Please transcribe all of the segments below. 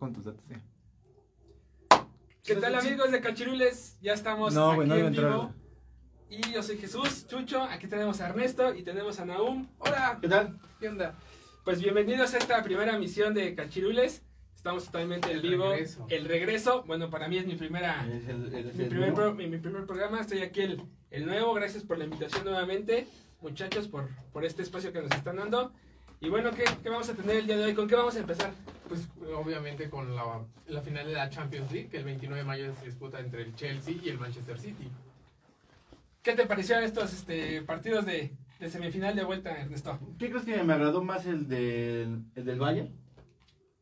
con tus datos. ¿Qué tal amigos de Cachirules? Ya estamos No, aquí en vivo. Y yo soy Jesús, Chucho, aquí tenemos a Ernesto y tenemos a Naum. Hola, ¿Qué tal? ¿qué onda? Pues bienvenidos a esta primera misión de Cachirules. Estamos totalmente en vivo. regreso. El regreso. Bueno, para mí es mi primera Es el- el- mi el- primer, pro- mi, mi primer programa. Estoy aquí el, el nuevo. Gracias por la invitación nuevamente, muchachos, por, por este espacio que nos están dando. Y bueno, ¿qué, ¿qué vamos a tener el día de hoy? ¿Con qué vamos a empezar? Pues obviamente con la, la final de la Champions League, que el 29 de mayo se disputa entre el Chelsea y el Manchester City. ¿Qué te parecieron estos este, partidos de, de semifinal de vuelta, Ernesto? ¿Qué crees que me agradó más el del, el del Bayern?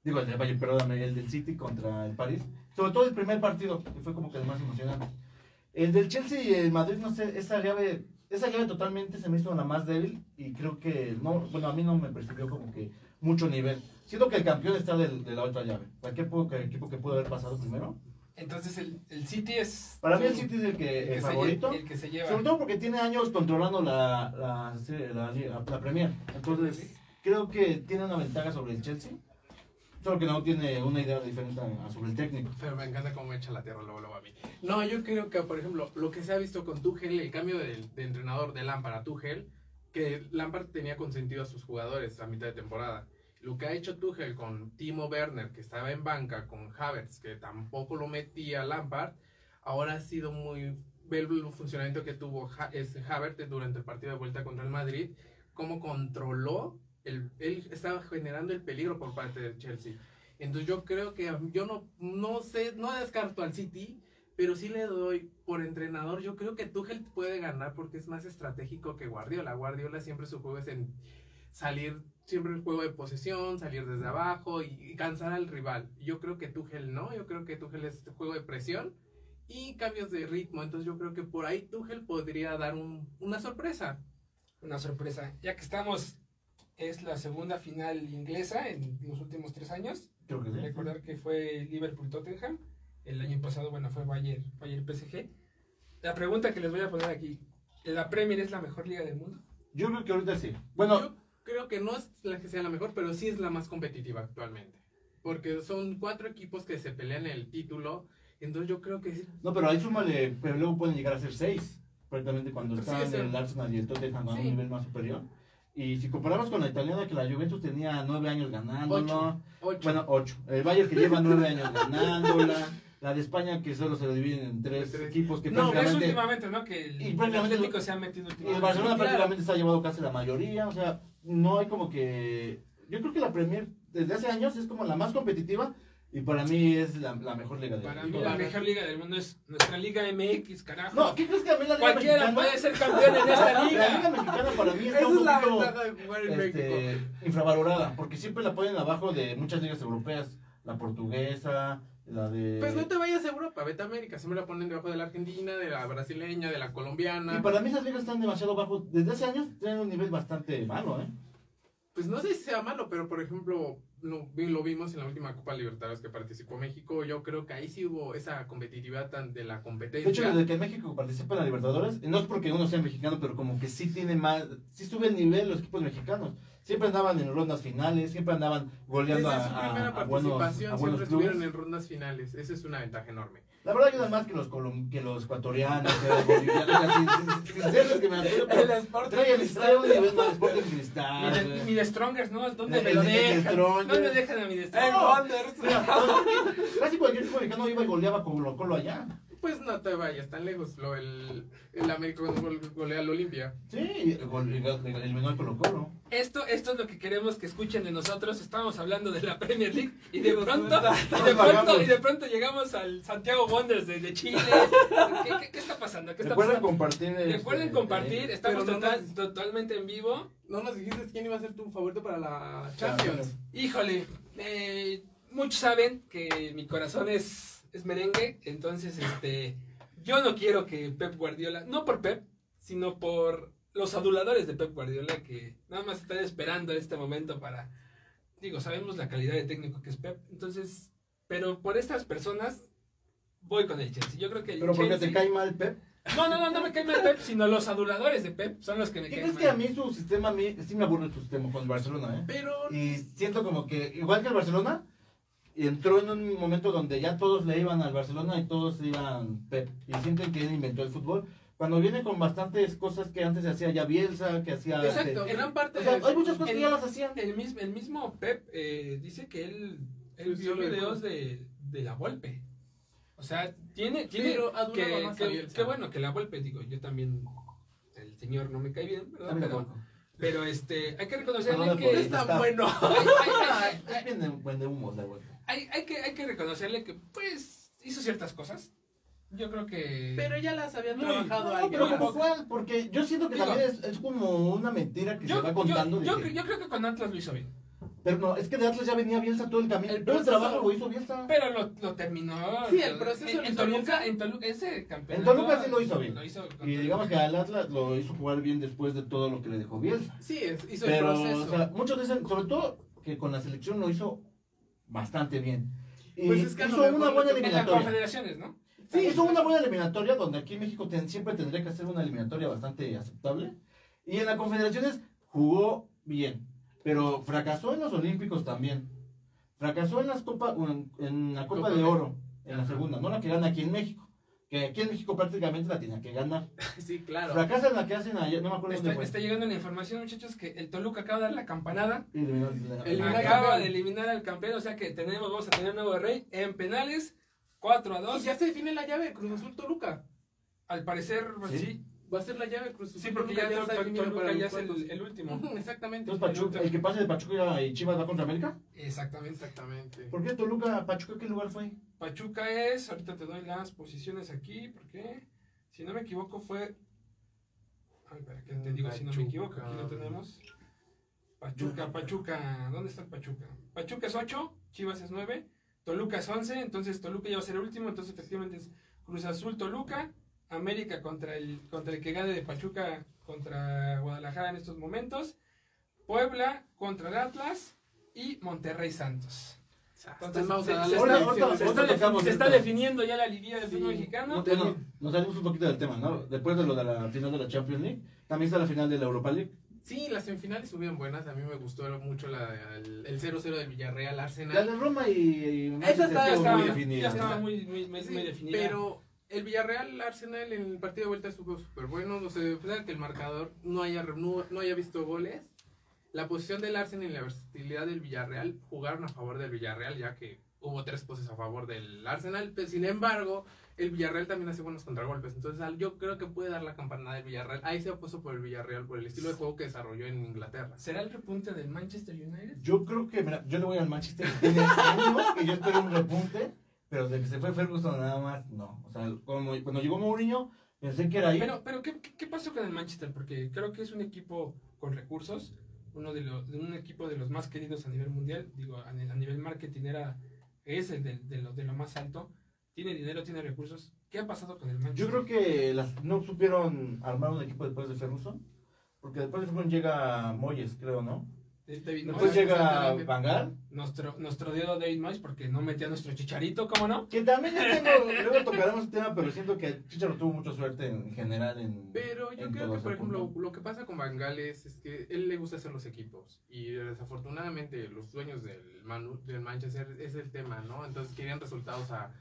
Digo, el del Bayern, perdóname, el del City contra el París. Sobre todo el primer partido, que fue como que el más emocionante. El del Chelsea y el Madrid, no sé, esa llave, esa llave totalmente se me hizo la más débil y creo que, no, bueno, a mí no me percibió como que mucho nivel. Siento que el campeón está del- de la otra llave. ¿Para qué pudo- qué equipo que pudo haber pasado primero? Entonces el, el City es... Para mí el City es el que, el que el se favorito. el que se lleva. Sobre todo porque tiene años controlando la, la, la, la- la Premier. Entonces, creo que tiene una ventaja sobre el Chelsea. Solo que no tiene una idea diferente sobre el técnico. Pero me encanta cómo echa la tierra luego, luego a mí. No, yo creo que, por ejemplo, lo que se ha visto con Tuchel, el cambio de, entrenador de Lampard a Tuchel, que Lampard tenía consentido a sus jugadores a mitad de temporada. Lo que ha hecho Tuchel con Timo Werner, que estaba en banca, con Havertz, que tampoco lo metía Lampard, ahora ha sido muy... Ver el funcionamiento que tuvo Ha- Havertz durante el partido de vuelta contra el Madrid, cómo controló, el, él estaba generando el peligro por parte del Chelsea. Entonces yo creo que yo no, no sé, no descarto al City, pero sí le doy por entrenador. Yo creo que Tuchel puede ganar porque es más estratégico que Guardiola. Guardiola siempre su juego es en salir, siempre el juego de posesión, salir desde abajo y, cansar al rival. Yo creo que Tuchel no, yo creo que Tuchel es juego de presión y cambios de ritmo. Entonces yo creo que por ahí Tuchel podría dar un- una sorpresa. Una sorpresa. Ya que estamos, es la segunda final inglesa en los últimos tres años. Creo que sí. Recordar que fue Liverpool-Tottenham. El año pasado, bueno, fue Bayern, Bayern PSG. La pregunta que les voy a poner aquí. ¿La Premier es la mejor liga del mundo? Yo creo que ahorita sí. Bueno, Yo creo que no es la que sea la mejor, pero sí es la más competitiva actualmente. Porque son cuatro equipos que se pelean el título. Entonces yo creo que no, pero ahí súmale, pero luego pueden llegar a ser seis. Prácticamente cuando Sí, están sí. el Arsenal y el Tottenham a un nivel más superior. Y si comparamos con la italiana, que la Juventus tenía nueve años. Ocho. Ocho. Bueno, ocho. El Bayern que lleva nueve años ganándola. La de España que solo se dividen en tres, Tres. equipos que No, es últimamente, ¿no? Que el, y el prácticamente Atlético se ha metido Y el últimamente. Barcelona Claro. prácticamente se ha llevado casi la mayoría, o sea, no hay como que... Yo creo que la Premier desde hace años es como la más competitiva y para mí es la, la mejor liga del Para mí mundo. la mejor liga del mundo es nuestra Liga MX, carajo. No, ¿qué crees que a mí la Liga Cualquiera Mexicana? puede ser campeón en esta La Liga liga. Mexicana para mí está un es poquito ventaja de jugar en México. este, infravalorada, porque siempre la ponen abajo de muchas ligas europeas, la portuguesa, la de... Pues no te vayas a Europa, vete a América. Siempre la ponen debajo de la Argentina, de la brasileña, de la colombiana. Y para mí esas ligas están demasiado bajo, desde hace años tienen un nivel bastante malo, ¿eh? Pues no sé si sea malo, pero por ejemplo, lo, lo vimos en la última Copa Libertadores que participó México. Yo creo que ahí sí hubo esa competitividad tan de la De competencia. hecho, desde que México participa en la Libertadores, no es porque uno sea mexicano, pero como que sí tiene más, sí sube el nivel los equipos mexicanos. Siempre andaban en rondas finales, siempre andaban goleando Desde a, su primera a participación a buenos siempre estuvieron en rondas finales. Esa es una ventaja enorme. La verdad ayuda más que los colom- que los ecuatorianos, que los bolivianos, sin, sin- sin ser los que me apoyo, pero traen, traen un nivel más Sporting Mi Cristal. güey. mi de Strongers, ¿no? ¿Dónde El- me lo el- el dejan? ¿Dónde dejan a mi de ¡Eh, Strongers? Wonders! Mira, Casi cualquier equipo mexicano iba y goleaba con Colo Colo allá. Pues no te vayas tan lejos. Lo, el, el América golea al Olimpia. Sí, eliminó al Colo Colo. Esto, esto es lo que queremos que escuchen de nosotros. Estamos hablando de la Premier League y de pronto, y de pronto, y de pronto llegamos al Santiago Wonders de, de Chile. ¿Qué, qué, qué está pasando? ¿Qué está Recuerden pasando? compartir. Recuerden este, compartir, estamos no total- nos- totalmente en vivo. No nos dijiste quién iba a ser tu favorito para la Champions. Híjole, eh, muchos saben que mi corazón es, es merengue, entonces este, yo no quiero que Pep Guardiola, no por Pep, sino por los aduladores de Pep Guardiola que nada más están esperando este momento para, digo, sabemos la calidad de técnico que es Pep, entonces, pero por estas personas voy con el Chelsea. Yo creo que el Pero porque te cae mal Pep. No, no, no, no me cae mal Pep, sino los aduladores de Pep son los que me ¿Qué caen crees que a mal. mí su sistema, a mí sí me aburre su sistema con el Barcelona, eh? Pero Y siento como que, igual que el Barcelona, entró en un momento donde ya todos le iban al Barcelona y todos iban Pep. Y sienten que él inventó el fútbol. Cuando viene con bastantes cosas que antes se hacía ya Bielsa, que hacía... Exacto, este, gran parte o sea, de- hay muchas cosas que ya las hacían. El mismo, el mismo Pep eh, dice que él, él Sí, vio sí, videos de, de la Volpe. O sea, tiene, tiene Pero que, más a que- bueno que la Volpe, digo, yo también, el señor no me cae bien, Pero, pero este, hay que reconocerle No, no, que... No es tan Está- bueno. hay, hay- hay- Es bien de, buen de humo la vuelta. Hay- hay que, hay que reconocerle que, pues, hizo ciertas cosas. Yo creo que... Pero ya las habían Muy- trabajado No, pero como cuál, porque yo siento que Digo- también es, es como una mentira que yo, se va contando. yo, yo, que- yo creo que con Atlas lo hizo bien. Pero no, es que de Atlas ya venía Bielsa todo el camino. El todo el proceso- trabajo lo hizo Bielsa. Pero lo, lo terminó. Sí, el proceso en, lo en hizo Toluca, Bielsa. en Toluca, ese campeonato. En Toluca sí lo hizo bien. Lo hizo Y Toluca. digamos que al Atlas lo hizo jugar bien después de todo lo que le dejó Bielsa. Sí, es- hizo Pero, el proceso. o sea, muchos dicen, sobre todo, que con la selección lo hizo bastante bien. Pues es que hizo una buena que- En las eliminatoria. confederaciones, ¿no? Sí, hizo una buena eliminatoria donde aquí en México ten- siempre tendría que hacer una eliminatoria bastante aceptable. Y en las confederaciones jugó bien, pero fracasó en los Olímpicos también. Fracasó en, las Copa, en, en la Copa Copa de Oro, en la segunda, no la que gana aquí en México. Que aquí en México prácticamente la tenía que ganar. Sí, claro. Fracasa en la que hacen allá, no me acuerdo dónde Está, fue. está llegando la información, muchachos, que el Toluca acaba de dar la campanada. Y Eliminar al acaba de eliminar al campeón. O sea que tenemos, vamos a tener un nuevo rey en penales. 4 a Y 2. ya se define la llave, Cruz Azul Toluca. Al parecer, pues, Sí. sí. Va a ser la llave Cruz Azul Sí, porque ya, definido Toluca para ya es el, último. Exactamente. Entonces, Pachuca, el que pase de Pachuca y Chivas va contra América. Exactamente. Exactamente. ¿Por qué Toluca, Pachuca, qué lugar fue? Pachuca es, ahorita te doy las posiciones aquí, porque si no me equivoco fue... Ay, para que te digo si no me equivoco, aquí lo tenemos. Pachuca, Pachuca, ¿dónde está el Pachuca? Pachuca es 8, Chivas es 9, Toluca es 11, entonces Toluca ya va a ser el último, entonces efectivamente es Cruz Azul, Toluca, América contra el, contra el que gane de Pachuca contra Guadalajara en estos momentos, Puebla contra el Atlas y Monterrey Santos. Entonces, Vamos se- está, definiendo ya la liguilla del Sí. fútbol mexicano. No Bueno, nos salimos un poquito del tema, ¿no? Después de lo de la final de la Champions League, también está la final de la Europa League. Sí, las semifinales estuvieron buenas. A mí me gustó mucho la, el, el 0-0 del Villarreal La Arsenal. de Roma y, y Esa estaba- muy ya definida. estaba ¿no? muy, muy, muy, Sí, muy definida. Pero el Villarreal Arsenal en el partido de vuelta estuvo súper bueno. O sea, a que el marcador no haya, no, no haya visto goles, la posición del Arsenal y la versatilidad del Villarreal jugaron a favor del Villarreal, ya que hubo tres poses a favor del Arsenal. Pero, sin embargo, el Villarreal también hace buenos contragolpes. Entonces, al- yo creo que puede dar la campanada del Villarreal. Ahí se ha puesto por el Villarreal, por el estilo de juego que desarrolló en Inglaterra. ¿Será el repunte del Manchester United? Yo creo que, mira, yo le voy al Manchester. Que yo espero un repunte, pero de que se fue Ferguson nada más, no. O sea, como, cuando llegó Mourinho, pensé que era ahí. Pero, pero ¿qué, qué, pasó con el Manchester? Porque creo que es un equipo con recursos, uno de los, de un equipo de los más queridos a nivel mundial, digo, a, a nivel marketing era, es el de, de lo, de lo más alto, tiene dinero, tiene recursos. ¿Qué ha pasado con el Manchester? Yo creo que las, no supieron armar un equipo después de Ferguson, porque después de Ferguson llega Moyes, creo, ¿no? David Después Moyes, llega exactamente. Van Gaal, nuestro, nuestro dedo David Moyes porque no metía a nuestro chicharito, ¿cómo no? que también ya tengo, luego tocaremos el tema, pero siento que Chicharo tuvo mucha suerte en general en Pero yo en creo que, por ejemplo, punto. lo que pasa con Van Gaal es, es que él le gusta hacer los equipos. Y desafortunadamente los dueños del, Manu- del Manchester es el tema, ¿no? Entonces querían resultados a...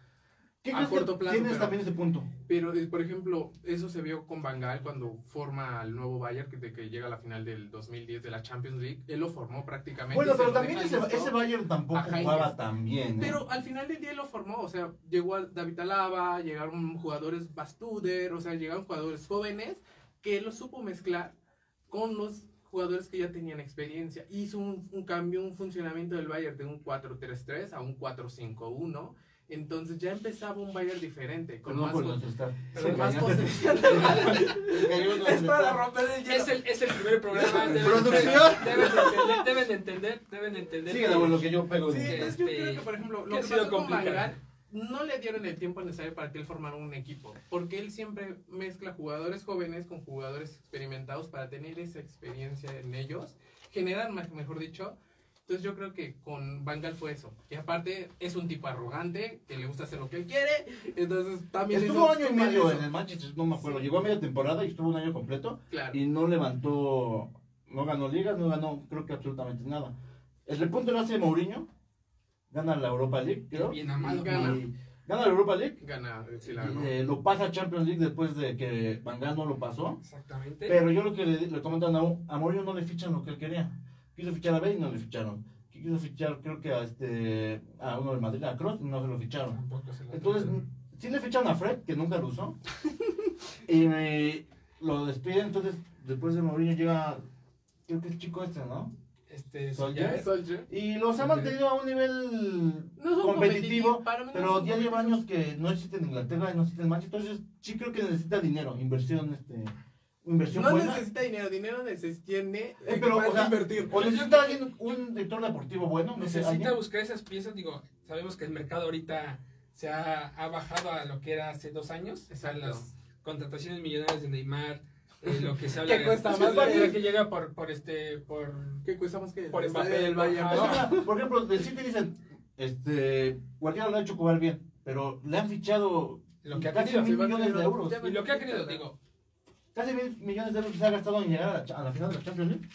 ¿Qué a corto plazo, tienes pero- también ese punto? Pero, eh, por ejemplo, eso se vio con Van Gaal cuando forma el nuevo Bayern, que, de que llega a la final del 2010 de la Champions League. Él lo formó prácticamente. Bueno, pero también ese, Bayern tampoco jugaba tan bien. ¿eh? Pero al final del día lo formó, o sea, llegó a David Alaba, llegaron jugadores Bastuder, o sea, llegaron jugadores jóvenes que lo supo mezclar con los jugadores que ya tenían experiencia. Hizo un, un cambio, un funcionamiento del Bayern de un 4-3-3 a un 4-5-1. Entonces ya empezaba un Bayern diferente, con más, nuestro es para romper el hielo. Es el, es el primer programa. Deben, Producción. Deben de entender, deben de entender, deben de entender. Síguela, que- bueno, que yo pego. Sí, de- entonces yo este, creo que, por ejemplo, que lo ha que sido pasó con. Gaal, no le dieron el tiempo necesario para que él formara un equipo, porque él siempre mezcla jugadores jóvenes con jugadores experimentados para tener esa experiencia en ellos, generan, más- mejor dicho. Entonces yo creo que con Van Gaal fue eso. Y aparte es un tipo arrogante, que le gusta hacer lo que él quiere, entonces también Estuvo hizo- año y medio en el Manchester, no me acuerdo. Llegó a media temporada y estuvo un año completo Claro. y no levantó, no ganó ligas, no ganó creo que absolutamente nada. El repunte lo hace Mourinho, gana la Europa League, creo. Bien amado. Y Gana. gana la Europa League. Gana, sí, la ganó. eh, lo pasa a Champions League después de que Van Gaal no lo pasó. Exactamente. Pero yo lo que le, le comentan a, a Mourinho no le fichan lo que él quería. Quiso fichar a Bale y no le ficharon. Quiso fichar, creo que a este a uno del Madrid, a Kroos, y no se lo ficharon. Entonces, sí le ficharon a Fred, que nunca lo usó. y me- lo despiden. Entonces, después de Mourinho llega, creo que es chico este, ¿no? este, Solskjaer. ya- Solskjaer. Y los ha mantenido a un nivel No competitivo. no Pero ya lleva años que no existe en Inglaterra y no existe en Manchester. Entonces, sí creo que necesita dinero, inversión, este, inversión No buena. necesita dinero, dinero tiene Eh, pero, o sea, invertir. O necesita alguien, un director deportivo bueno, no Necesita alguien. buscar esas piezas, digo, sabemos que el mercado ahorita se ha, ha bajado a lo que era hace dos años. O sea, Exacto. las contrataciones millonarias de Neymar, eh, lo que se habla ¿Qué cuesta más? habla que llega por, por este, por ¿Qué cuesta más que Por el del Bayern? No, por ejemplo, del City dicen, este, Guardiola lo ha hecho jugar bien, pero le han fichado lo que ha querido. mil a millones de euros. Y lo que ha querido, digo, Casi mil millones de euros se ha gastado en llegar a la, cha- a la final de la Champions League.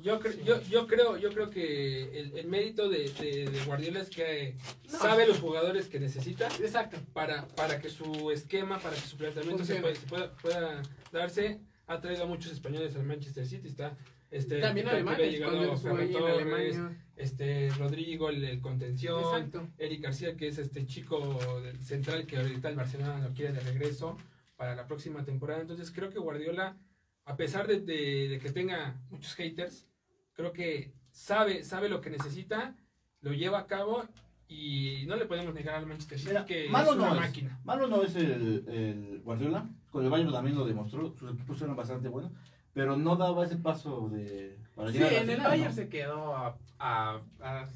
yo, cre- yo, yo creo, yo creo que el, el mérito de, de- de Guardiola es que No. sabe los jugadores que necesita Exacto. para, para que su esquema, para que su planteamiento se, pueda, se pueda, pueda darse. Ha traído a muchos españoles al Manchester City, está este También que- que alemanes, Torres, este Rodrigo, el, el contención, Exacto. Eric García, que es este chico del central que ahorita el Barcelona lo quiere de regreso para la próxima temporada. Entonces creo que Guardiola, a pesar de, de- de que tenga muchos haters, creo que sabe, sabe lo que necesita, lo lleva a cabo y no le podemos negar al Manchester City Mira, que malo es una no es. máquina. Malo no es el, el Guardiola, con el Bayern también lo demostró, sus equipos eran bastante buenos, pero no daba ese paso de para Sí, llegar en el Bayern ¿no? se quedó a, a, a,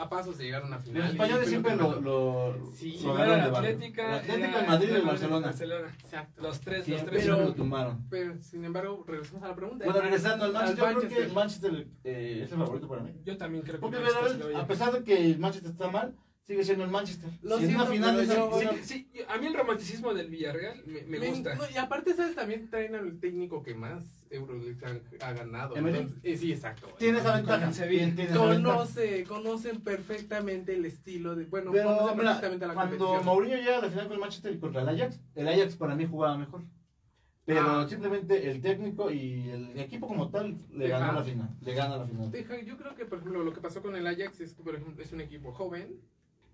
a pasos de llegar a una final. Los españoles siempre lo, lo, Sí, lo Era la. Atlética, era el Madrid y el Barcelona. Barcelona. Exacto. Los tres, los Siempre, tres. siempre Pero- lo tumbaron. Pero, sin embargo, regresamos a la pregunta. Bueno, regresando al Al Manchester, yo creo que Manchester. el Manchester eh, es el favorito para mí. Yo también creo que Porque Manchester a a pesar de que el Manchester está mal, sigue siendo el Manchester. Lo si siento, final yo- bueno, Sí, a mí el romanticismo del Villarreal me, me gusta. no, y aparte, ¿sabes? También traen al técnico que más Euroleague ha, ha ganado. Eh, sí, exacto. tiene esa ventaja. Conoce, conocen perfectamente el estilo de. Bueno, Pero conocen mira, perfectamente la cuando competición. Mourinho llega a la final con el Manchester y contra el Ajax, el Ajax para mí jugaba mejor. Pero Ah. simplemente el técnico y el equipo como tal le Deja. ganó la final. Le gana la final. Deja, yo creo que, por ejemplo, lo que pasó con el Ajax es que, por ejemplo, es un equipo joven,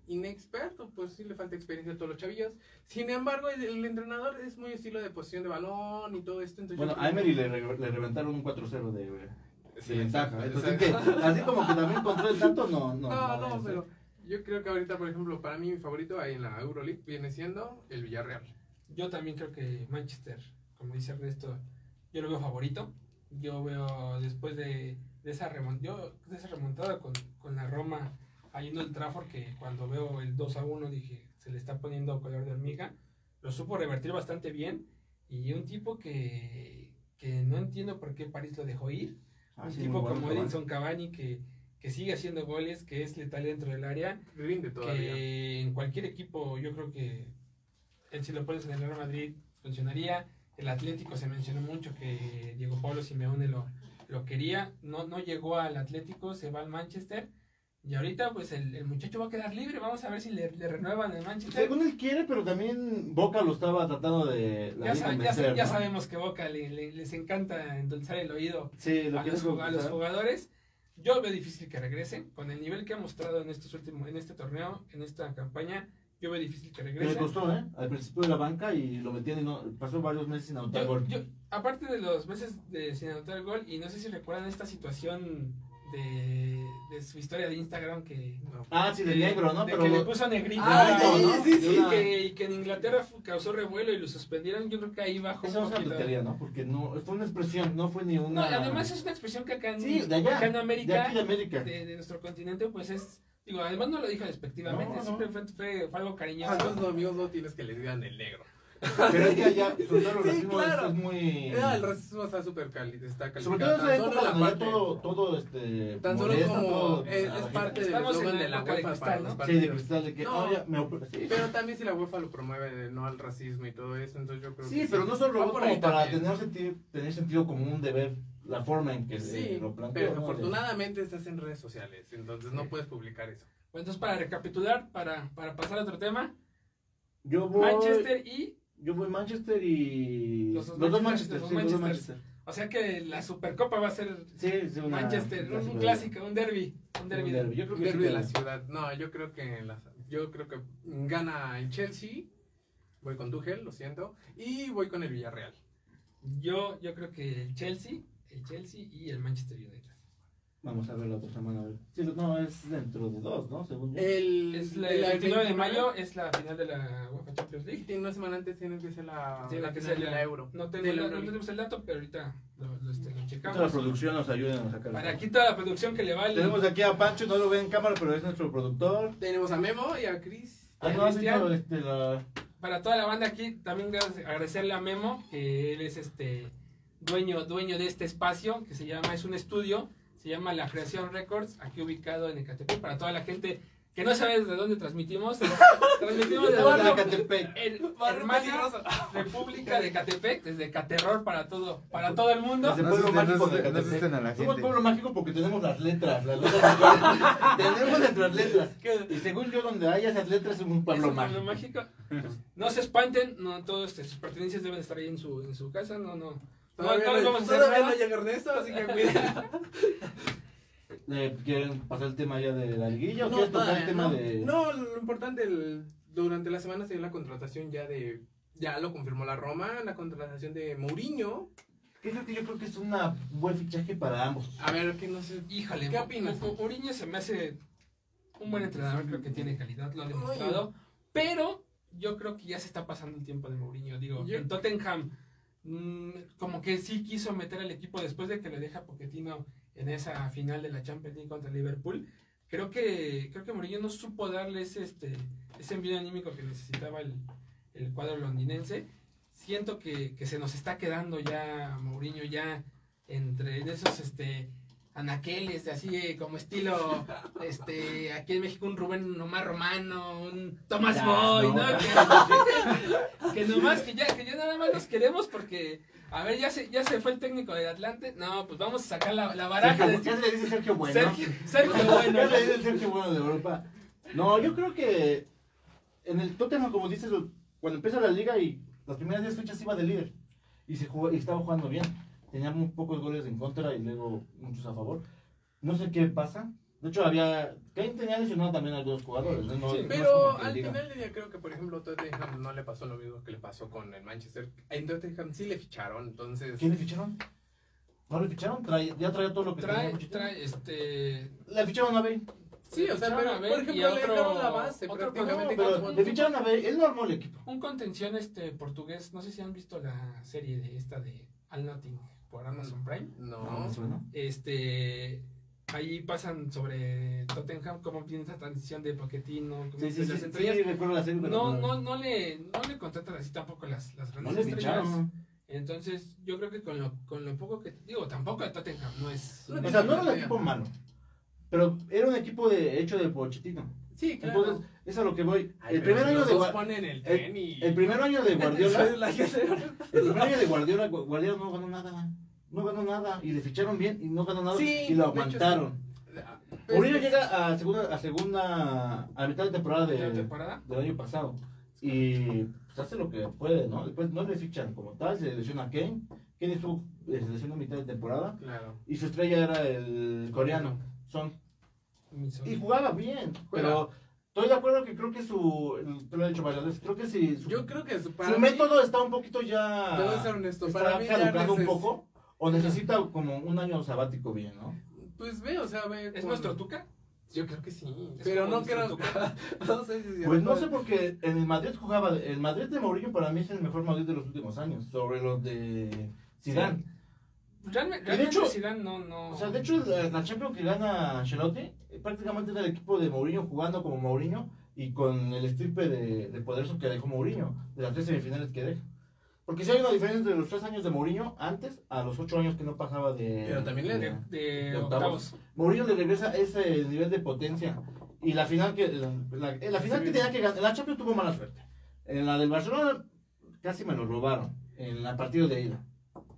inexperto, pues sí le falta experiencia a todos los chavillos. Sin embargo, el, el entrenador es muy estilo de posición de balón y todo esto. Entonces Bueno, yo a Emery le, re- le reventaron un 4-0 de, de Sí, ventaja. Entonces, exacto. que, así como que también control el tanto, no, no. No, no, pero yo creo que ahorita, por ejemplo, para mí mi favorito ahí en la Euroleague viene siendo el Villarreal. Yo también creo que Manchester, como dice Ernesto, yo lo veo favorito. Yo veo después de, de esa, remon- yo, de esa remontada con, con la Roma ahí en el Trafford, que cuando veo el 2 a 1 dije, se le está poniendo color de hormiga. Lo supo revertir bastante bien. Y un tipo que, que no entiendo por qué París lo dejó ir. Ah, un sí, tipo como Cavani. Edinson Cavani que, que sigue haciendo goles, que es letal dentro del área. Rinde todavía. que en cualquier equipo yo creo que él si lo pones en el Real Madrid funcionaría. El Atlético se mencionó mucho que Diego Pablo Simeone lo, lo quería, no, no llegó al Atlético, se va al Manchester y ahorita pues el, el muchacho va a quedar libre, vamos a ver si le, le renuevan el Manchester. Según él quiere, pero también Boca lo estaba tratando de, de Ya, sa- ya, convencer, ya ¿no? sabemos que Boca le- le- les encanta endulzar el oído Sí, lo a los, a los jugadores. Yo veo difícil que regresen con el nivel que ha mostrado en estos últimos, en este torneo, en esta campaña. Yo veo difícil que Que le costó, ¿eh? Al principio de la banca y lo metían y no, pasó varios meses sin anotar Yo- gol. yo- aparte de los meses de sin anotar gol, y no sé si recuerdan esta situación de, de su historia de Instagram que. No. Ah, sí, de que- negro, ¿no? de Pero que le puso negrito. Ah, ¿no? sí, ¿no? sí, sí. Y que, y que en Inglaterra causó revuelo y lo suspendieron. Yo creo que ahí bajó Esa un es una poquito. tontería, ¿no? Porque no, fue una expresión, no fue ni No, una... además es una expresión que acá en, Sí, de allá, acá en de América, aquí de América. de, de nuestro continente, pues es. Digo, además no lo dijo despectivamente, No, no. siempre fue, fue, fue algo cariñoso. ¿Cuántos Ah, amigos no tienes que les digan el negro? Pero es que allá, sobre todo el Sí, racismo claro. es, es muy... El racismo está súper cali, está Sobre todo en esa Tan solo época donde todo, todo este... Tan solo molesta, como todo- es, es parte del eslogan de la UEFA cristal, ¿no? Sí, de cristal, de que... No. "Oh, ya, me op- sí. Pero también si la UEFA lo promueve de no al racismo y todo eso, entonces yo creo que Sí, pero no ahí como para también. tener sentido, tener sentido común de ver la forma en que Sí, se lo plantea. pero afortunadamente estás en redes sociales, entonces no puedes publicar eso. Bueno, entonces, para recapitular, para, para pasar a otro tema, Yo voy. Manchester y. Yo voy Manchester y. Los dos Los dos Manchester, Manchester, los sí, los dos Manchester. Manchester. O sea que la Supercopa va a ser Sí, sí, una- Manchester, un, clásico, un derby. Un un derby. derbi. Yo creo que sí de la ciudad. No, yo creo que la- yo creo que gana el Chelsea. Voy con Tuchel, lo siento. Y voy con el Villarreal. Yo, yo creo que el Chelsea, el Chelsea y el Manchester United. Vamos a ver la otra semana. a ver. Sí, no, es dentro de dos, ¿no? Según yo. El, Es la, el la 29 de 29, mayo es la final de la UEFA Champions Y League. tiene una semana antes tiene que ser la, Tiene la que final de la Euro. No, tengo De el, la no tenemos el dato, pero ahorita lo, lo, este, lo Toda la checamos. producción nos ayuda a sacar. Para aquí toda la producción que le vale. Tenemos aquí a Pancho, no lo ve en cámara, pero es nuestro productor. Tenemos a Memo y a Chris. Ah, no, este, la... Para toda la banda aquí, también agradecerle a Memo, que él es este dueño, dueño de este espacio, que se llama, es un estudio, se llama La Creación Records, aquí ubicado en Ecatepec. Para toda la gente que no sabe desde dónde transmitimos, transmitimos desde Barrio Ecatepec. el- hermana República de Ecatepec, desde Caterror para todo, para todo el mundo. Desde No Pueblo Mágico no de no Ecatepec. a la Somos gente. pueblo mágico porque tenemos las letras. Las letras tenemos nuestras letras. Y según yo, donde haya esas letras es un Es pueblo un pueblo mágico. mágico. No se espanten, no todas este, sus pertenencias deben estar ahí en su, en su casa, no, no. No, Todavía no no, todavía no llega Ernesto, así que cuida. Eh, ¿Quieren pasar el tema ya de la liguilla o No, quieres tocar el tema no. de.? No, lo importante, el, durante la semana se dio la contratación ya de. Ya lo confirmó la Roma, la contratación de Mourinho. Que creo que yo creo que es una- un buen fichaje para ambos. A ver, que no sé. Híjole, ¿Qué opinas? Mo- Mourinho se me hace un buen entrenador, creo que tiene calidad, lo ha demostrado. Pero yo creo que ya se está pasando el tiempo de Mourinho. Digo, Yo- en Tottenham, mm, como que sí quiso meter al equipo después de que le deja Pochettino en esa final de la Champions League contra Liverpool. Creo que, creo que Mourinho no supo darle ese, este, ese envío anímico que necesitaba el, el cuadro londinense. Siento que, que se nos está quedando ya Mourinho ya entre esos este anaqueles así como estilo este aquí en México un Rubén Omar Romano, un Tomás Ya, Boy, no. ¿no? Que, que nomás que ya que ya nada más los queremos porque a ver, ya se ya se fue el técnico del Atlante. No, pues vamos a sacar la, la baraja de Sergio, ¿Qué le dice Sergio Bueno? Sergio, Sergio Bueno. ¿Qué le dice el Sergio Bueno de Europa? No, yo creo que en el Tottenham, como dices, cuando empieza la liga y las primeras 10 fechas iba de líder y, se jugó, y estaba jugando bien. Tenía muy pocos goles en contra y luego muchos a favor. No sé qué pasa. De hecho, había. Kane tenía lesionado también a algunos jugadores. ¿no? No- Sí, no Pero al diga. final del día creo que, por ejemplo, Tottenham no le pasó lo mismo que le pasó con el Manchester. En Tottenham sí le ficharon, entonces. ¿Quién le ficharon? ¿No le ficharon? Trae- ya traía todo lo que tenía Trae, Pochettino. trae este Le ficharon a Bale. Sí, o sea, ficharon pero, a Bale por y ejemplo, a le otro- dejaron la base otro- prácticamente. No, pero le ficharon a Bale. Él no armó el equipo. un contención este portugués, no sé si han visto la serie de esta de Al Nothing por Amazon Prime. No, No, suena. Este ahí pasan sobre Tottenham cómo viene esa transición de Pochettino, cómo Sí, sí, de sí, las sí, estrellas. sí, recuerdo la serie. pero no, no, no le, no le contratan así tampoco las, las No grandes le estrellas. Entonces, yo creo que con lo, con lo poco que. Digo, tampoco el Tottenham no es. No, O sea, no era un equipo malo. Pero era un equipo de, hecho de Pochettino. Sí, claro. Entonces, es a lo que voy. Ay, el, primer año de, ponen el primer año de Guardiola. El primer año de Guardiola, Gu- Guardiola no ganó nada. No ganó nada. Y le ficharon bien y no ganó nada. Sí, y lo aguantaron. Pues, Mourinho es- llega a segunda, a segunda, a mitad de temporada de la de, temporada. del año pasado. Y pues, hace lo que puede, ¿no? Después no le fichan como tal, se lesiona a Kane. Kane estuvo, eh, se lesionó a mitad de temporada. Claro. Y su estrella era el coreano, Son. Y jugaba bien, pero estoy de acuerdo que creo que su, te lo he dicho varias veces, creo que si su, Yo creo que su, su para mí- método está un poquito ya, Debo ser honesto, está para mí ya un poco, o necesita como un año sabático bien, ¿no? Pues ve, o sea, ve. ¿Es nuestro Tuca? Yo creo que sí. Pero no creo. Tuca. no sé si Pues no sé porque en el Madrid jugaba, el Madrid de Mourinho para mí es el mejor Madrid de los últimos años, sobre los de Zidane. Realmente, de realmente hecho- Zidane no, no. O sea, de hecho, la, la Champions que gana Ancelotti eh, prácticamente era el equipo de Mourinho jugando como Mourinho y con el estripe de, de poderoso que dejó Mourinho, de las tres semifinales que deja. Porque si hay una diferencia entre los tres años de Mourinho antes a los ocho años que no pasaba de. Pero también de, de- de de octavos. Mourinho le regresa ese nivel de potencia. Y la final que. La, la- la final que tenía que ganar. La Champions tuvo mala suerte. En la del Barcelona casi me lo robaron. En el partido de ida.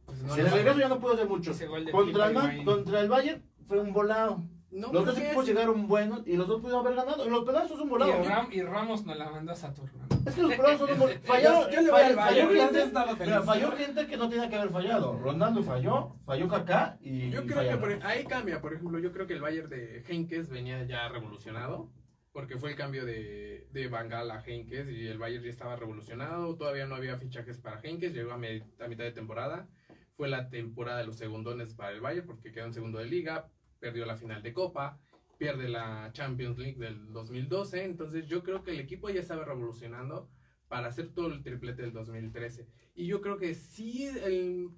Pues no, en no, el regreso ya no pudo hacer mucho. Contra el, contra el Bayern fue un volado. No, los dos equipos es- llegaron buenos y los dos pudieron haber ganado. Los pedazos son Y, volados. ¿no? Ram- y Ramos nos la mandó a Saturno. Es que los pedazos son volados. Fallaron, yo le voy al falló, falló gente, falló que no tenía que haber fallado. Ronaldo falló, falló Kaká y Yo y creo que por- ahí cambia, por ejemplo, yo creo que el Bayern de Henkes venía ya revolucionado, porque fue el cambio de, de Van Gaal a Henkes y el Bayern ya estaba revolucionado, todavía no había fichajes para Henkes, llegó a, me- a mitad de temporada, fue la temporada de los segundones para el Bayern porque quedó en segundo de liga, perdió la final de Copa, pierde la Champions League del 2012, entonces yo creo que el equipo ya estaba revolucionando para hacer todo el triplete del 2013. Y yo creo que sí, el,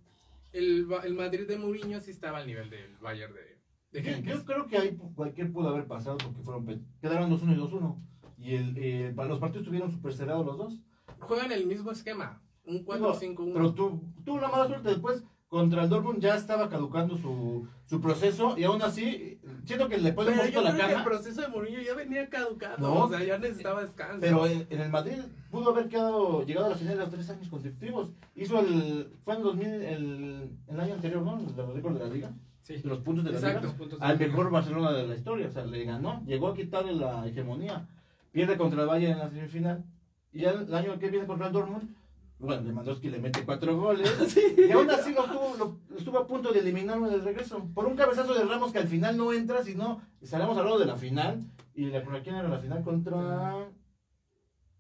el, el Madrid de Mourinho sí estaba al nivel del Bayern de, de Yo, creo que ahí cualquier pudo haber pasado porque fueron quedaron 2-1 y 2-1. Y el, eh, los partidos estuvieron súper cerrados los dos. Juegan el mismo esquema, un Digo, 4-5-1. Pero tú, tuvo una mala suerte después. Contra el Dortmund ya estaba caducando su, su proceso y aún así, siento que le pone un poquito yo la creo que el proceso de Mourinho ya venía caducado, No. o sea, ya necesitaba descanso. Pero en, en el Madrid pudo haber quedado, llegado a la final de los tres años consecutivos. Hizo el, fue en 2000, el, el año anterior, ¿no? El récord de la liga, Sí. los puntos de la Exacto. liga. Los puntos Al mejor liga. Barcelona de la historia, o sea, le ganó, llegó a quitarle la hegemonía. Pierde contra el Bayern en la semifinal. Y ya el año que viene contra el Dortmund, bueno, Lewandowski le mete cuatro goles. Y aún así lo tuvo, lo- estuvo a punto de eliminarlo en el regreso. Por un cabezazo de Ramos que al final no entra, sino estaríamos hablando de la final. ¿Y la, quién era la final? Contra,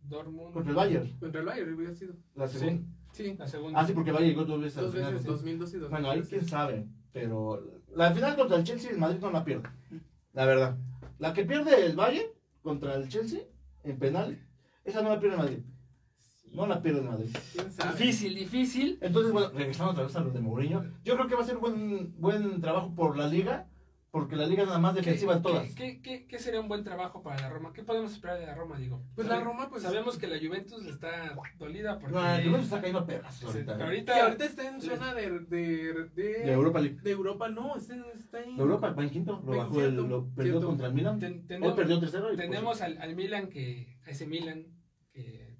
Dortmund. contra el Bayern. Contra el Bayern hubiera sido. La segunda. Sí, La segunda. Ah, sí, porque el Bayern llegó dos veces dos veces, sí. 2002 y 2013. Bueno, ahí quién sabe. Pero la final contra el Chelsea, el Madrid no la pierde. La verdad. La que pierde el Bayern contra el Chelsea en penal, esa no la pierde el Madrid. No la pierde el Madrid. Difícil, difícil. Entonces, bueno, regresando otra vez a lo de Mourinho, yo creo que va a ser buen, buen trabajo por la liga, porque la liga es la más defensiva de todas. ¿Qué, qué, qué sería un buen trabajo para la Roma? ¿Qué podemos esperar de la Roma, digo? Pues la Roma, pues. Sabemos que la Juventus está dolida porque... No, el Juventus está cayendo a pedazos ahorita. ¿eh? ahorita, está en zona de. de, de, De Europa League. de Europa, no, está, en- está en. De Europa, va en quinto, lo bajó, el, lo perdió cierto. contra el Milan. ten- Hoy tenemos, perdió 3-0. y, pues, tenemos al, al Milan, que a ese Milan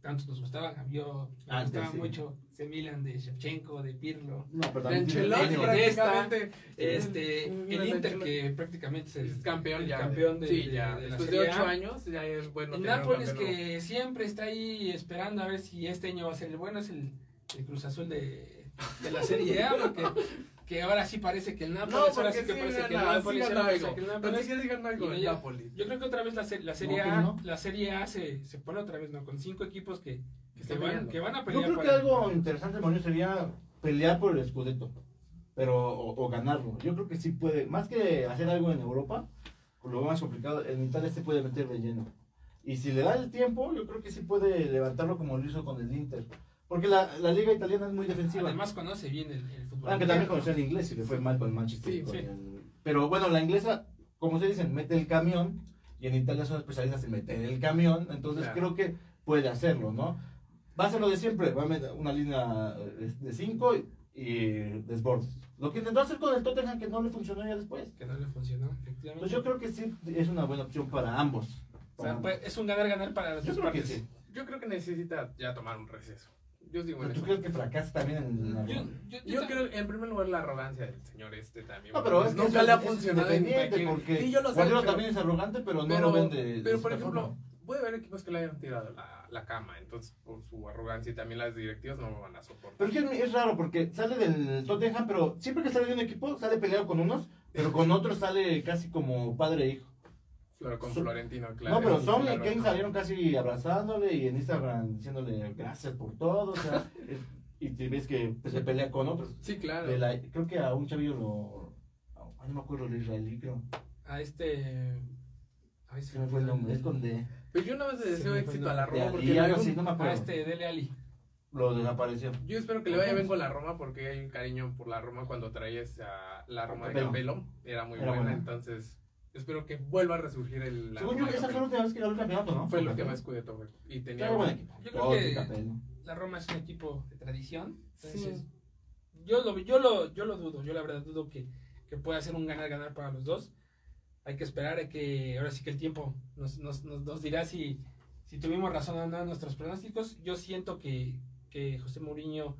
tanto nos gustaba, yo me Antes, gustaba sí. mucho ese Milan de Shevchenko, de Pirlo, No, pero De Ancelotti prácticamente. este, el Inter que prácticamente es el, campeón el ya. campeón de, sí, de- ya. de la Después de Serie ocho años, ya es bueno. El Nápoles que siempre está ahí esperando a ver si este año va a ser el bueno, es el, el Cruz Azul de, de la Serie A, porque que ahora sí parece que el No, Nápoles, ahora porque sí que sí parece que el sí Nápoles, parece algo. que el Nápoles. sí algo Napoli. Yo creo que otra vez la, la Serie No, A, no. la Serie A se, se pone otra vez, ¿no? Con cinco equipos que, que, van, que van a Yo pelear. creo que algo interesante Mourinho sería pelear por el Scudetto, pero o, o ganarlo. Yo creo que sí puede, más que hacer algo en Europa, lo más complicado, en Italia se puede meter de lleno. Y si le da el tiempo, yo creo que sí puede levantarlo como lo hizo con el Inter. Porque la, la liga italiana es muy defensiva. Además conoce bien el, el fútbol. Aunque también conocía el inglés y le fue mal con Manchester. Sí, con sí. el- Pero bueno, la inglesa, como ustedes dicen, mete el camión y en Italia son especialistas en meter el camión, entonces Claro. creo que puede hacerlo, ¿no? Va a ser lo de siempre, va a meter una línea eh, de 5 y desbordes. Lo que intentó hacer con el Tottenham que no le funcionó ya después. Que no le funcionó, efectivamente. Pues yo creo que sí es una buena opción para ambos. O sea, Para pues, es un ganar-ganar para las yo dos creo que sí. Yo creo que necesita ya tomar un receso. Yo digo Pero ¿Tú crees que fracasa también en la Yo, yo, yo Yo ta- creo, en primer lugar, la arrogancia del señor este también. No, pero Pues es que nunca le ha funcionado en independiente, porque Sí, yo lo sé, pero- también es arrogante, pero no pero, lo vende. de pero por ejemplo, forma. puede haber equipos que le hayan tirado la, la cama, entonces por su arrogancia y también las directivas no lo van a soportar. Pero es que es raro porque sale del Tottenham, pero siempre que sale de un equipo sale peleado con unos, pero con otros sale casi como padre e hijo. Flor- con Florentino, claro. no, pero Son y. Kane salieron casi abrazándole y en Instagram diciéndole gracias por todo, o sea, es- y te ves que se pelea con otros. Sí, claro. De la- creo que a un chavillo lo... ay, no me acuerdo, el israelí creo. a este. Ay, Se me fue el nombre, es con de... Pero yo nada más le Se deseo éxito a la. Roma de porque algo así, no me A acuerdo. este Dele Ali. Lo desapareció. Yo espero que le vaya bien con la Roma porque hay un cariño por la Roma cuando traías a la Roma de Capello. Era muy buena. entonces espero que vuelva a resurgir el. la Según yo, esa fue la última vez que ganó el campeonato, ¿no? Fue el Con último Capello. escudeto, güey. Y tenía. Era buen equipo. Yo creo Totti, que-. La Roma es un equipo de tradición. Entonces, Sí. yo, lo, yo, lo, yo lo dudo. Yo la verdad dudo que, que pueda ser un ganar-ganar para los dos. Hay que esperar, hay que. Ahora sí que el tiempo nos, nos, nos, nos dirá si, si tuvimos razón o no en nuestros pronósticos. Yo siento que, que José Mourinho,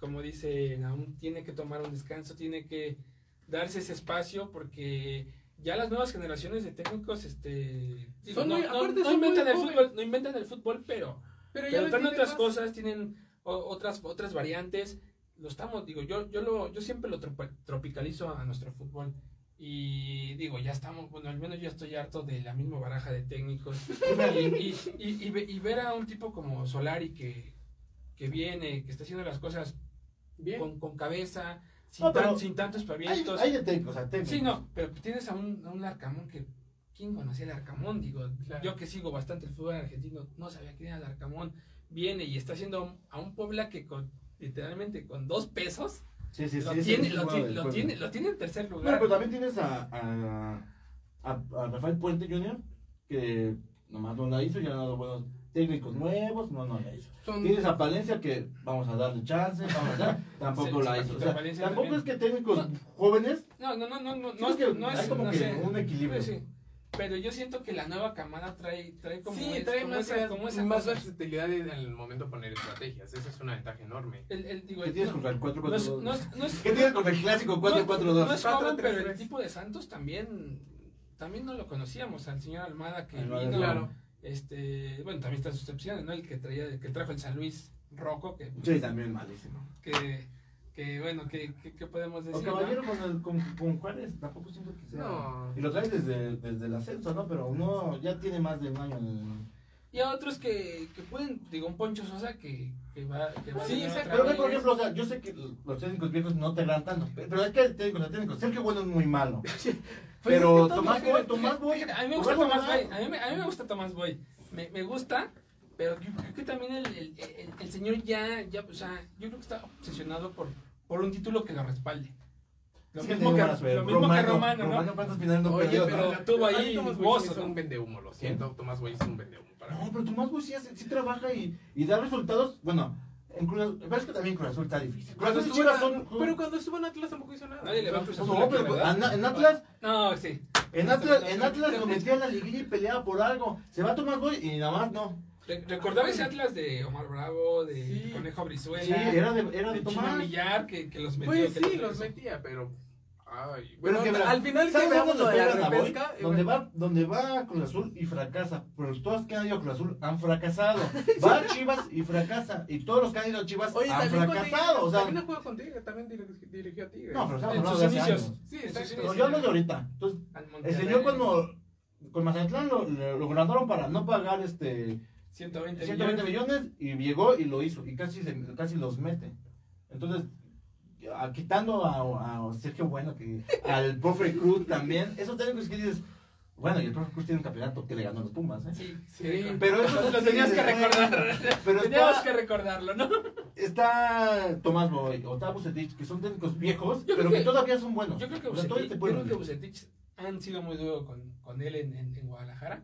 como dice aún tiene que tomar un descanso, tiene que darse ese espacio porque ya las nuevas generaciones de técnicos, este, digo, Son no, muy- no- aparte no son inventan muy el fútbol, no inventan el fútbol, pero, Pero pero otras más- cosas, tienen o- otras, otras variantes. Lo estamos, digo, yo, yo lo, yo siempre lo tropa- tropicalizo a nuestro fútbol. Y digo, ya estamos, bueno, al menos yo estoy harto de la misma baraja de técnicos. y, y, y- y ver a un tipo como Solari que, que viene, que está haciendo las cosas Bien. con, con cabeza, sin, No, pero tan- sin tantos pavientos. hay de o sea. Sí, no, pero tienes a un, a un Larcamón que. ¿Quién conocía al Larcamón? Digo, Claro. yo que sigo bastante el fútbol argentino, no sabía quién era Larcamón. Viene y está haciendo a un Puebla que con literalmente con dos pesos Sí, sí, sí. lo, tiene, lo, el tiene, lo, tiene, lo tiene en tercer Bueno, lugar. pero también tienes a, a, a, a Rafael Puente Jr., que nomás no la hizo, ya ha dado buenos técnicos nuevos, no, no la hizo. Son- Tienes a Palencia que vamos a darle chance, vamos a dar, tampoco Sí, la hizo. O sea, tampoco también. es que técnicos jóvenes, No, no, no, no, no, no, es, que no hay es, como no que sé. un equilibrio. Sí. Pero yo siento que la nueva camada trae, trae como, sí, es- trae como más, esa, como esa más versatilidad en el momento de poner estrategias. Esa es una ventaja enorme. El, el, digo, ¿qué tienes no, con el 4 no 4 es, 2 no es, no es- ¿Qué tienes con el clásico No, 4 4 2 No es Cuatro, joven, pero el tipo de Santos también, también no lo conocíamos, al señor Almada que Almada, vino, claro. Este, bueno, también están sus opciones, ¿no? El que traía, el que trajo el San Luis Rocco, que, Sí, también malísimo. que, que bueno, que, que, que podemos O decir, caballero ¿no? con, el, con, con Juárez, tampoco siento que sea. No. Y lo trae desde, desde el ascenso, ¿no? Pero no, ya tiene más de un año en el. Y a otros que, que pueden, digo, un Poncho Sosa que, que va, que va a Sí, exacto. Pero vez. por ejemplo, o sea, yo sé que los técnicos viejos no te dan tanto, pero pero es que hay técnicos, hay técnicos, sé que bueno es muy malo. Pues pero es que Tomás Boy, Tomás Boy, A mí me gusta Tomás Boy. A mí, me- a mí me gusta Tomás Boy. Me, me gusta, pero yo creo que también el, el, el- el señor ya, ya, o sea, yo creo que está obsesionado por, por un título que lo respalde. Lo Sí, mismo, que, lo mismo que Romano, ¿no? Romano Oye, perdió, pero ¿no? la tuvo ahí Tomás Boy es un vendehumo, lo siento. Tomás Boy es un vendehumo. No, pero Tomás Boy sí, sí trabaja y, y da resultados, bueno, en Cruz Azul, pero es que también Cruz Azul está difícil. Cruz Azul estuvo Chivas en- son... Pero cuando estuvo en Atlas tampoco hizo nada. Nadie le va a en, en Atlas, No, sí. en Atlas, en Atlas lo metía en la liguilla y peleaba por algo. Se va Tomás Boy y nada más no. Re- Recordaba ese Atlas de Omar Bravo, de Sí. Conejo Brizuela, Sí, era de, era de Tomás. Millar, que, que los. Pues que sí, los- los metía, pero. Ay, Pero bueno, que, al final que ¿sabes veamos lo de la repesca. Donde va, donde va Cruz Azul y fracasa. Pero todos que han ido a Cruz Azul han fracasado. Va a Chivas y fracasa. Y todos los que han ido a Chivas Oye, han fracasado. O sea, también ha jugado contigo, también dir- dirigió a Tigres. no, pero estamos hablando de hace años. Sí, yo hablo de ahorita. Entonces, el señor cuando con Mazatlán lo, lo, lo ganaron para no pagar este 120 120 millones. millones y llegó y lo hizo y casi se- casi los mete. Entonces, quitando a, a Sergio Bueno que al profe Cruz también, esos técnicos que dices, bueno, y el profe Cruz tiene un campeonato que le ganó a los Pumas, ¿eh? Sí, sí. Sí, Pero eso lo sí tenías que dices, recordar. Pero Teníamos está, que recordarlo, ¿no? está Tomás Boy o está Bucetich, que son técnicos viejos, Yo pero que, que- todavía son buenos. Yo creo que O sea, todavía Bucetich, yo creo que. Bucetich han sido muy duros con, con él en, en, en Guadalajara.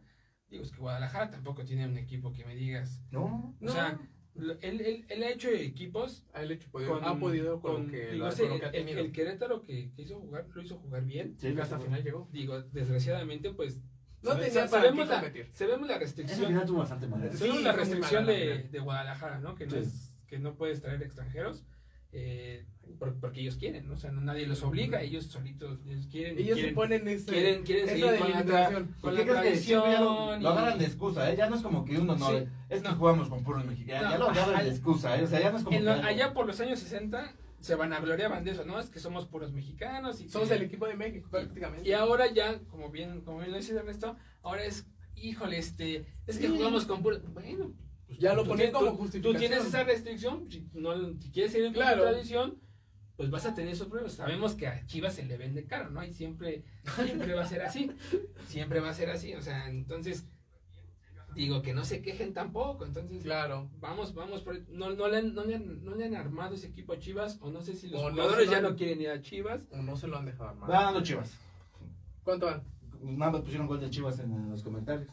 Digo, es que Guadalajara tampoco tiene un equipo que me digas. No, O sea, lo- él, él, él ha hecho equipos Ha hecho podido, con, ha podido con, lo que, digo, la- ese- con lo que ha el, tenido. el Querétaro que, que hizo jugar, lo hizo jugar bien. sí, hasta final llegó. Digo, desgraciadamente, pues. No sabe- tenía sabemos, la, competir. sabemos la restricción. final tuvo bastante mal. Sí, la restricción mala, de, de Guadalajara, ¿no? Que no, Sí. es, que no puedes traer extranjeros. Eh, por- porque ellos quieren, ¿no? O sea, no- nadie los obliga, ellos solitos ellos quieren. Ellos quieren, se ponen ese, quieren, quieren esa seguir con la, delimitación. tra- con ¿Y la qué crees que siempre ya lo, tradición. lo agarran de excusa, ¿eh? Ya no es como que uno no. Sí. es que No. jugamos con puros mexicanos. Ya lo agarran de excusa, ¿eh? O sea, ya no es como. que allá por los años 60 se vanagloriaban de eso, ¿no? Es que somos puros mexicanos. Y Somos el equipo de México prácticamente. Y ahora ya, como bien, como bien lo dice Ernesto, ahora es, híjole, este, es que Sí. jugamos con puros. Bueno, pues, Ya lo tienes- como tú- justificación. Tú tienes esa restricción, si, no, si quieres seguir con Claro. tu tradición, pues vas a tener esos problemas. Sabemos que a Chivas se le vende caro, ¿no? Y siempre, siempre va a ser así. Siempre va a ser así. O sea, entonces, digo que no se quejen tampoco. Entonces, Claro. vamos, vamos por no, no, le han, no, le han, no le han armado ese equipo a Chivas, o no sé si los O no jugadores se lo ya han- no quieren ir a Chivas. O no se lo han dejado armar. Va ganando Chivas. ¿Cuánto van? Nada más pusieron gol de Chivas en los comentarios.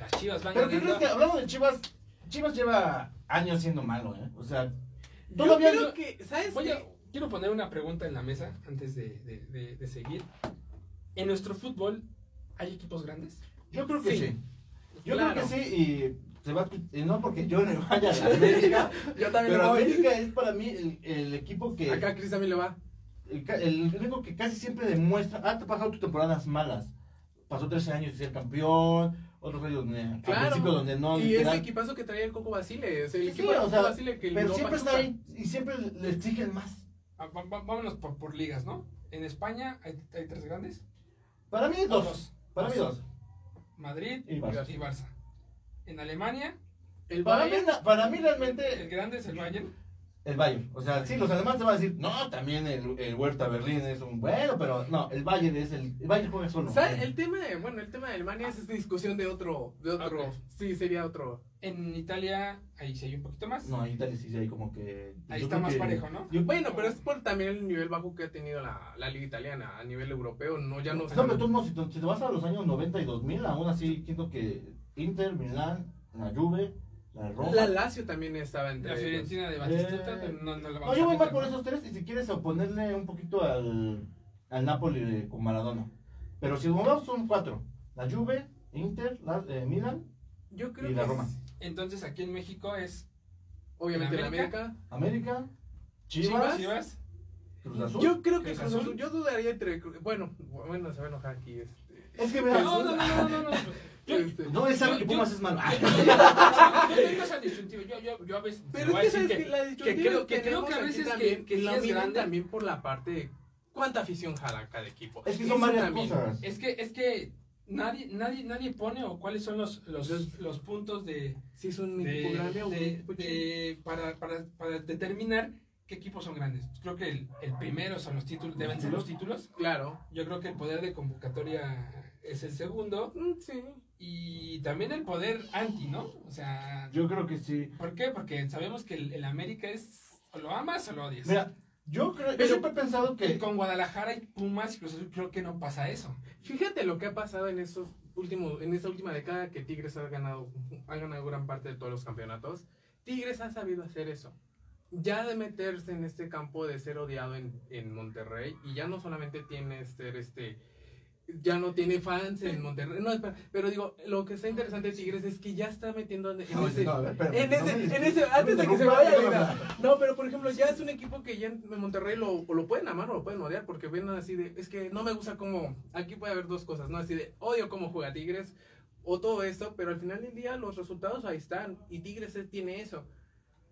Las Chivas van Pero ¿qué ganando. crees que hablando de Chivas? Chivas lleva años siendo malo, ¿eh? O sea, Yo creo que, ¿sabes Voy a- qué? quiero poner una pregunta en la mesa antes de, de- de- de seguir. ¿En nuestro fútbol hay equipos grandes? Yo creo que sí. Sí. Yo Claro. creo que sí y se va y no porque yo no vaya a la América, Yo también pero lo voy. América es para mí el, el equipo que Acá Cris también le va. el, único que casi siempre demuestra, ah, te ha pasado tus temporadas malas. Pasó 13 años y ser campeón, otros años donde, al Claro. principio donde no, y literal, ese equipazo que traía el Coco Basile, es el Sí, equipo o de Coco sea, Basile que pero no siempre está ahí y siempre le exigen más. Ah, Vámonos por, por ligas, ¿no? En España hay, hay tres grandes. Para mí O dos, para mí dos. Madrid Y Barça. y Barça. En Alemania, El Para mí, Bayern, para mí el realmente grande es el Bayern. El Bayern. O sea, sí, los alemanes te van a decir, no, también el, el Huerta Berlín es un bueno, pero no, el Bayern es el, el Bayern juega solo. ¿sabes? El tema de, bueno, el tema de Alemania es esta discusión de otro, de otro, Ok. sí, sería otro. En Italia, ahí sí hay un poquito más. No, en Italia sí hay como que... ahí está más que- parejo, ¿no? yo- Bueno, pero es por también el nivel bajo que ha tenido la, la liga italiana a nivel europeo, no, ya no... No, pero tú no, si te, si te vas a los años 90 y 2000, aún así siento que Inter, Milán, la Juve, la Roma... La Lazio también estaba entre La ellos. Fiorentina de Batistuta, Eh, pero no, no la No, vamos yo a voy más meter. por esos tres y si quieres oponerle un poquito al, al Napoli de- con Maradona. Pero si vamos son cuatro. La Juve, Inter, la, eh, Milan, Yo creo Y que la Roma. es- Entonces aquí en México es obviamente ¿En la América? América. América, Chivas, Chivas, Chivas, Cruz Azul. Yo creo que Cruz Cruz Azul. Azul, yo dudaría entre, bueno, bueno, se va a enojar aquí este. Es que No, no, no, no, no, no. Este, no sabe Yo- que Pumas es malo. yo- tengo esa disyuntiva. Yo, yo, yo a veces Pero es que que, la disyuntiva creo- que creo que a veces que- también, que sí es grande. también por la parte de cuánta afición jala cada equipo. Es que son varias también. cosas. Es que, es que nadie, nadie, nadie pone o cuáles son los, los, los puntos de, Si es un de- equipo grande o un equipo de- para, para, para determinar qué equipos son grandes. Creo que el, el primero son los títulos, deben ser los títulos. Claro. Yo creo que el poder de convocatoria es el segundo. Mm, Sí. Y también el poder anti, ¿no? O sea, Yo creo que sí. ¿por qué? Porque sabemos que el, el América es o lo amas o lo odias. Mira, yo, creo, yo siempre he pensado que con Guadalajara y Pumas, Cruz Azul, creo que no pasa eso. Fíjate lo que ha pasado en estos últimos, en esta última década que Tigres ha ganado, ha ganado gran parte de todos los campeonatos. Tigres ha sabido hacer eso. Ya de meterse en este campo de ser odiado en, en Monterrey y ya no solamente tiene ser este ya no tiene fans en Monterrey. No, espera, pero digo, lo que está interesante de Tigres es que ya está metiendo en, No, ese, no, a ver, espérame, en no ese, me- en ese, no me antes de que se vaya. No, pero por ejemplo, ya es un equipo que ya en Monterrey lo, o lo pueden amar o lo pueden odiar, porque ven así de, es que no me gusta cómo, aquí puede haber dos cosas, ¿no? Así de, odio cómo juega Tigres, o todo esto, pero al final del día los resultados ahí están, y Tigres tiene eso,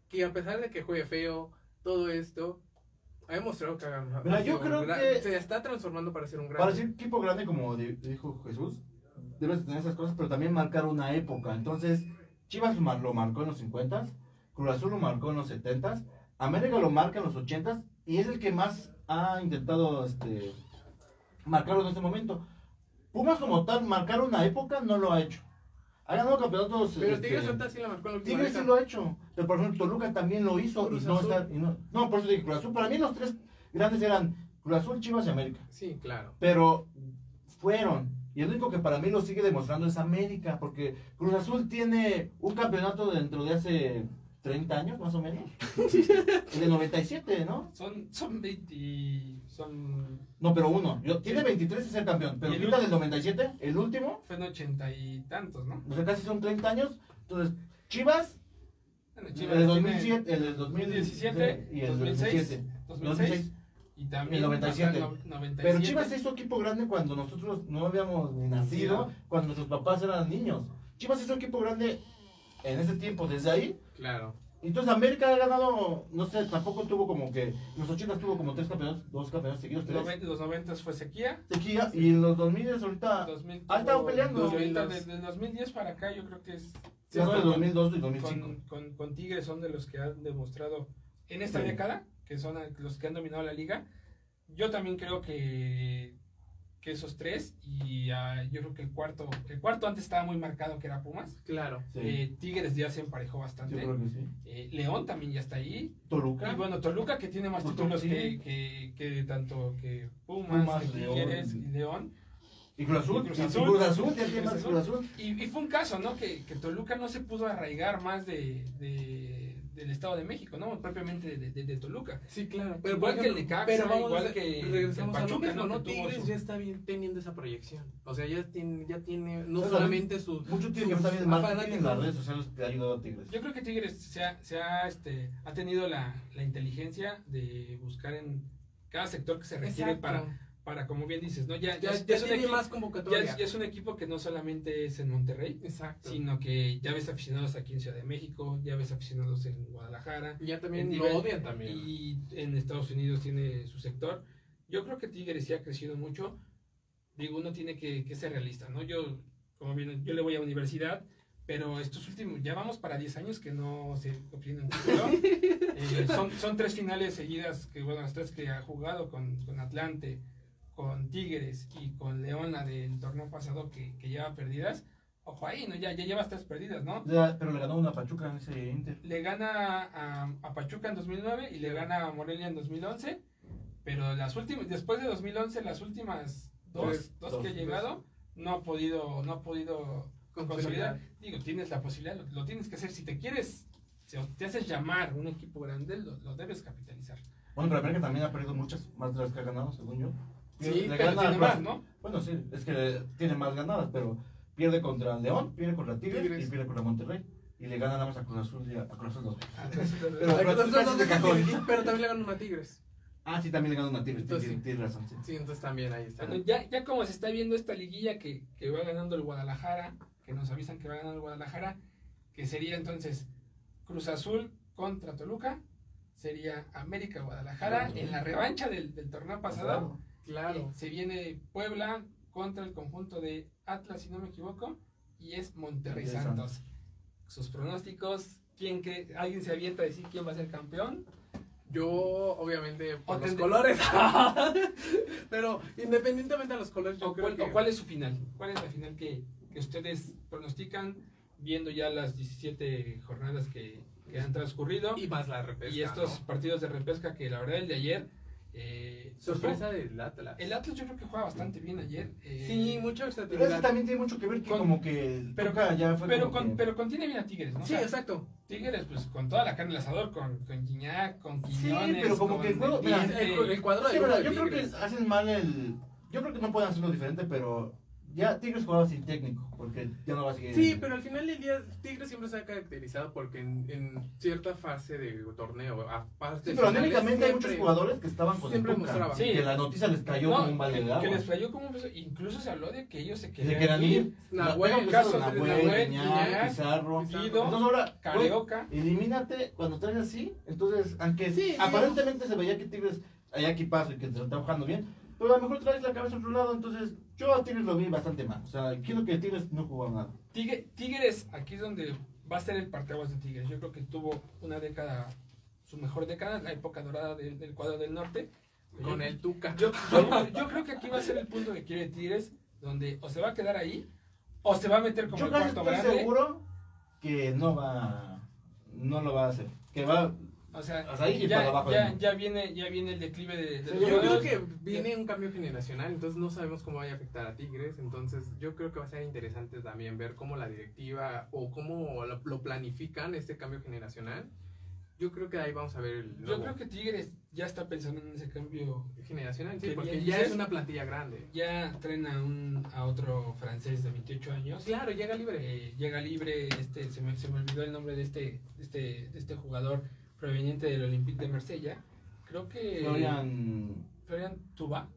que a pesar de que juegue feo, todo esto, ha demostrado que ha- ha Mira, yo un creo gran- que- se está transformando para ser un gran... Para ser equipo grande, como di- dijo Jesús, debes tener esas cosas, pero también marcar una época. Entonces, Chivas lo, mar- lo marcó en los 50 Cruz Azul lo marcó en los 70 América lo marca en los 80 y es el que más ha intentado este, marcarlo en este momento. Pumas como tal, marcar una época no lo ha hecho. Ha ganado campeonatos. Pero este, Tigres ahorita sí la marcó la Tigres sí lo ha hecho. Pero por ejemplo, Toluca también lo hizo y no, está, y no, no, por eso dije Cruz Azul. Para mí los tres grandes eran Cruz Azul, Chivas y América. Sí, claro. Pero fueron. Y el único que para mí lo sigue demostrando es América, porque Cruz Azul tiene un campeonato dentro de hace 30 años, más o menos. el de 97, ¿no? Son, son 20. Son. No, pero uno. Yo, tiene 23 y ser campeón, pero el ul- del 97, el último, Fue en 80 y tantos, ¿no? o sea, casi son 30 años. Entonces, Chivas, Bueno, el Chivas de tiene 2007, el del 2017 y el 2006, 2007. 2006 y también el 97. hasta el no- 97. Pero Chivas se hizo equipo grande cuando nosotros no habíamos ni nacido, cuando nuestros papás eran niños. Chivas hizo equipo grande en ese tiempo, desde ahí. Claro. Entonces América ha ganado, no sé, tampoco tuvo como que, los 80 tuvo como tres campeones, dos campeones seguidos, tres. Los 90 fue sequía. Sequía, y en los 2000 ahorita, 2000 ha estado peleando. 2000, desde 2010 para acá yo creo que es se ganó el 2002 y 2005. con, con, con Tigres son de los que han demostrado en esta Sí. década, que son los que han dominado la liga. Yo también creo que, que esos tres, y ah, yo creo que el cuarto, el cuarto antes estaba muy marcado que era Pumas. Claro. Sí, Eh, Tigres ya se emparejó yo bastante. creo que sí. Eh, León también ya está ahí. Toluca. Y bueno, Toluca que tiene más títulos sí. que, que, que tanto que Pumas, Pumas, que Tigres León. y León. Y Cruz Azul. Y Cruz y Azul. Cruz Azul, ya tiene Cruz más Azul. Cruz Azul. Y, y fue un caso, ¿no? Que, que Toluca no se pudo arraigar más de, de- del Estado de México, ¿no? Propiamente de, de- de Toluca. Sí, claro. Igual por que el Necaxa, pero vamos igual que regresamos el a lo mismo, ¿no? Tigres su- ya está bien teniendo esa proyección. O sea, ya tiene, ya tiene no Pero solamente su... Mucho también el marketing fanáticos. en las redes sociales que ha ayudado a Tigres. Yo creo que Tigres se ha, se ha, este, ha tenido la, la inteligencia de buscar en cada sector que se requiere Exacto. para, para, como bien dices, ¿no? Ya, Ya, ya, ya es un tiene equipo, más convocatoria. ya es un equipo que no solamente es en Monterrey, Exacto. sino que ya ves aficionados aquí en Ciudad de México, ya ves aficionados en Guadalajara, Y ya también lo odian también. y en Estados Unidos tiene su sector. Yo creo que Tigres sí ha crecido mucho. Digo, uno tiene que, que ser realista, ¿no? Yo, como bien, yo le voy a universidad, pero estos últimos, ya vamos para 10 años que no se obtiene un título. Eh, son, son tres finales seguidas, que bueno, las tres que ha jugado con, con Atlante, con Tigres y con León, la del torneo pasado que, que lleva perdidas. Ojo ahí, ¿no? Ya, ya llevas tres perdidas, ¿no? Ya, pero le ganó una Pachuca en ese Inter. le gana a, a Pachuca en 2009 y le gana a Morelia en 2011. Pero las últimas, después de 2011, las últimas dos, Tres, dos dos, que ha llegado, no ha podido, no ha podido consolidar. Digo, tienes la posibilidad, lo, lo tienes que hacer. Si te quieres, si te haces llamar un equipo grande, lo, lo debes capitalizar. Bueno, pero América también ha perdido muchas más de las que ha ganado, según yo. Sí, Le pero gana tiene más, ¿no? Bueno, sí, es que tiene más ganadas, pero pierde contra León, pierde contra Tigres, Tigres. y pierde contra Monterrey. Y le gana nada más a Cruz Azul y a, a Cruz Azul dos veces. Pero- también le ganó a Tigres. Ah, sí, también le gana una Tigres, Entonces, tienes, tienes razón. Sí. Sí, entonces también ahí está. Bueno, ya, ya como se está viendo esta liguilla que, que va ganando el Guadalajara, que nos avisan que va ganando el Guadalajara, que sería entonces Cruz Azul contra Toluca, sería América Guadalajara en la revancha del, del torneo pasado. Claro. Eh, se viene Puebla contra el conjunto de Atlas, si no me equivoco, y es Monterrey Santos. Sus pronósticos, ¿quién que alguien se avienta a decir quién va a ser campeón? Yo, obviamente, por O los colores. pero independientemente de los colores, yo ¿O creo cuál, que... o cuál es su final? ¿Cuál es la final que, que ustedes pronostican viendo ya las 17 jornadas que, que han transcurrido Y más la repesca, y estos ¿no? partidos de repesca que la verdad el de ayer... eh, Sorpresa del Atlas. El Atlas yo creo que juega bastante bien ayer. eh, Sí, mucha Pero eso también tiene mucho que ver que Con- como que pero- ya fue pero, como con, que- pero contiene bien a Tigres, ¿no? O Sí, sea, exacto. Tigres, pues con toda la carne al asador, con, con Guiñac, con Sí, Quiñones, pero como con que el juego- el mira, Diente. El, el cuadro de Sí, de yo creo que hacen mal el... Yo creo que no pueden hacerlo diferente, pero ya Tigres jugaba sin técnico, porque ya no va a seguir... Sí, pero al final del día Tigres siempre se ha caracterizado porque en, en cierta fase de torneo, aparte Sí, pero anímicamente hay muchos jugadores que estaban con siempre el. Sí. que la noticia les cayó No, como un balde que, de agua. que les falló como un beso. Incluso se habló de que ellos se Se querían, querían ir. Nahuel, Nahuel, caso, Nahuel, Nahuel, Guiñac, Pizarro. Guido, Entonces ahora, Carioca. elimínate cuando traes así. Entonces, aunque Sí, aparentemente se veía que Tigres hay equipazo y que se está jugando bien, pero a lo mejor traes la cabeza a otro lado. Entonces, yo a Tigres lo vi bastante mal. O sea, quiero que Tigres no jugó nada. Tigre- Tigres, aquí es donde va a ser el parteaguas de Tigres. Yo creo que tuvo una década, su mejor década, la época dorada del, del cuadro del norte. con Yo- el Tuca. Yo, yo, yo creo que aquí va a ser el punto que quiere Tigres, donde o se va a quedar ahí, o se va a meter como Yo el cuarto estoy grande. seguro que no va, no lo va a hacer. Que va, O sea, Hasta ahí y ya, abajo ya, ya. viene, ya viene el declive de, de Sí, los Yo creo que viene un cambio generacional, entonces no sabemos cómo vaya a afectar a Tigres, entonces yo creo que va a ser interesante también ver cómo la directiva o cómo lo, lo planifican este cambio generacional. Yo creo que ahí vamos a ver el Yo creo que Tigres ya está pensando en ese cambio. generacional, ¿Qué sí, porque ya es una plantilla grande. Ya traen a, un, a otro francés de 28 años. Claro, llega libre. Eh, llega libre, este, se, me, se me olvidó el nombre de este, este, de este jugador proveniente del Olympique de Marsella. Creo que Florian, Florian Tuba.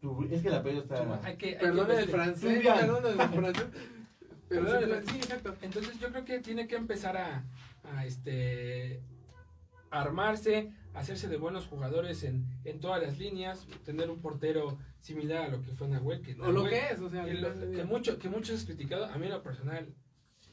tu- es que el apellido Tuba. está... Hay que, hay que Perdón el francés, perdón el francés. Perdón sí, exacto. Entonces yo creo que tiene que empezar a, a, este armarse, hacerse de buenos jugadores en, en todas las líneas, tener un portero similar a lo que fue Nahuel, que, O lo Nahuel- que es, o sea, que, lo- que- que mucho, que muchos has criticado, a mí en lo personal,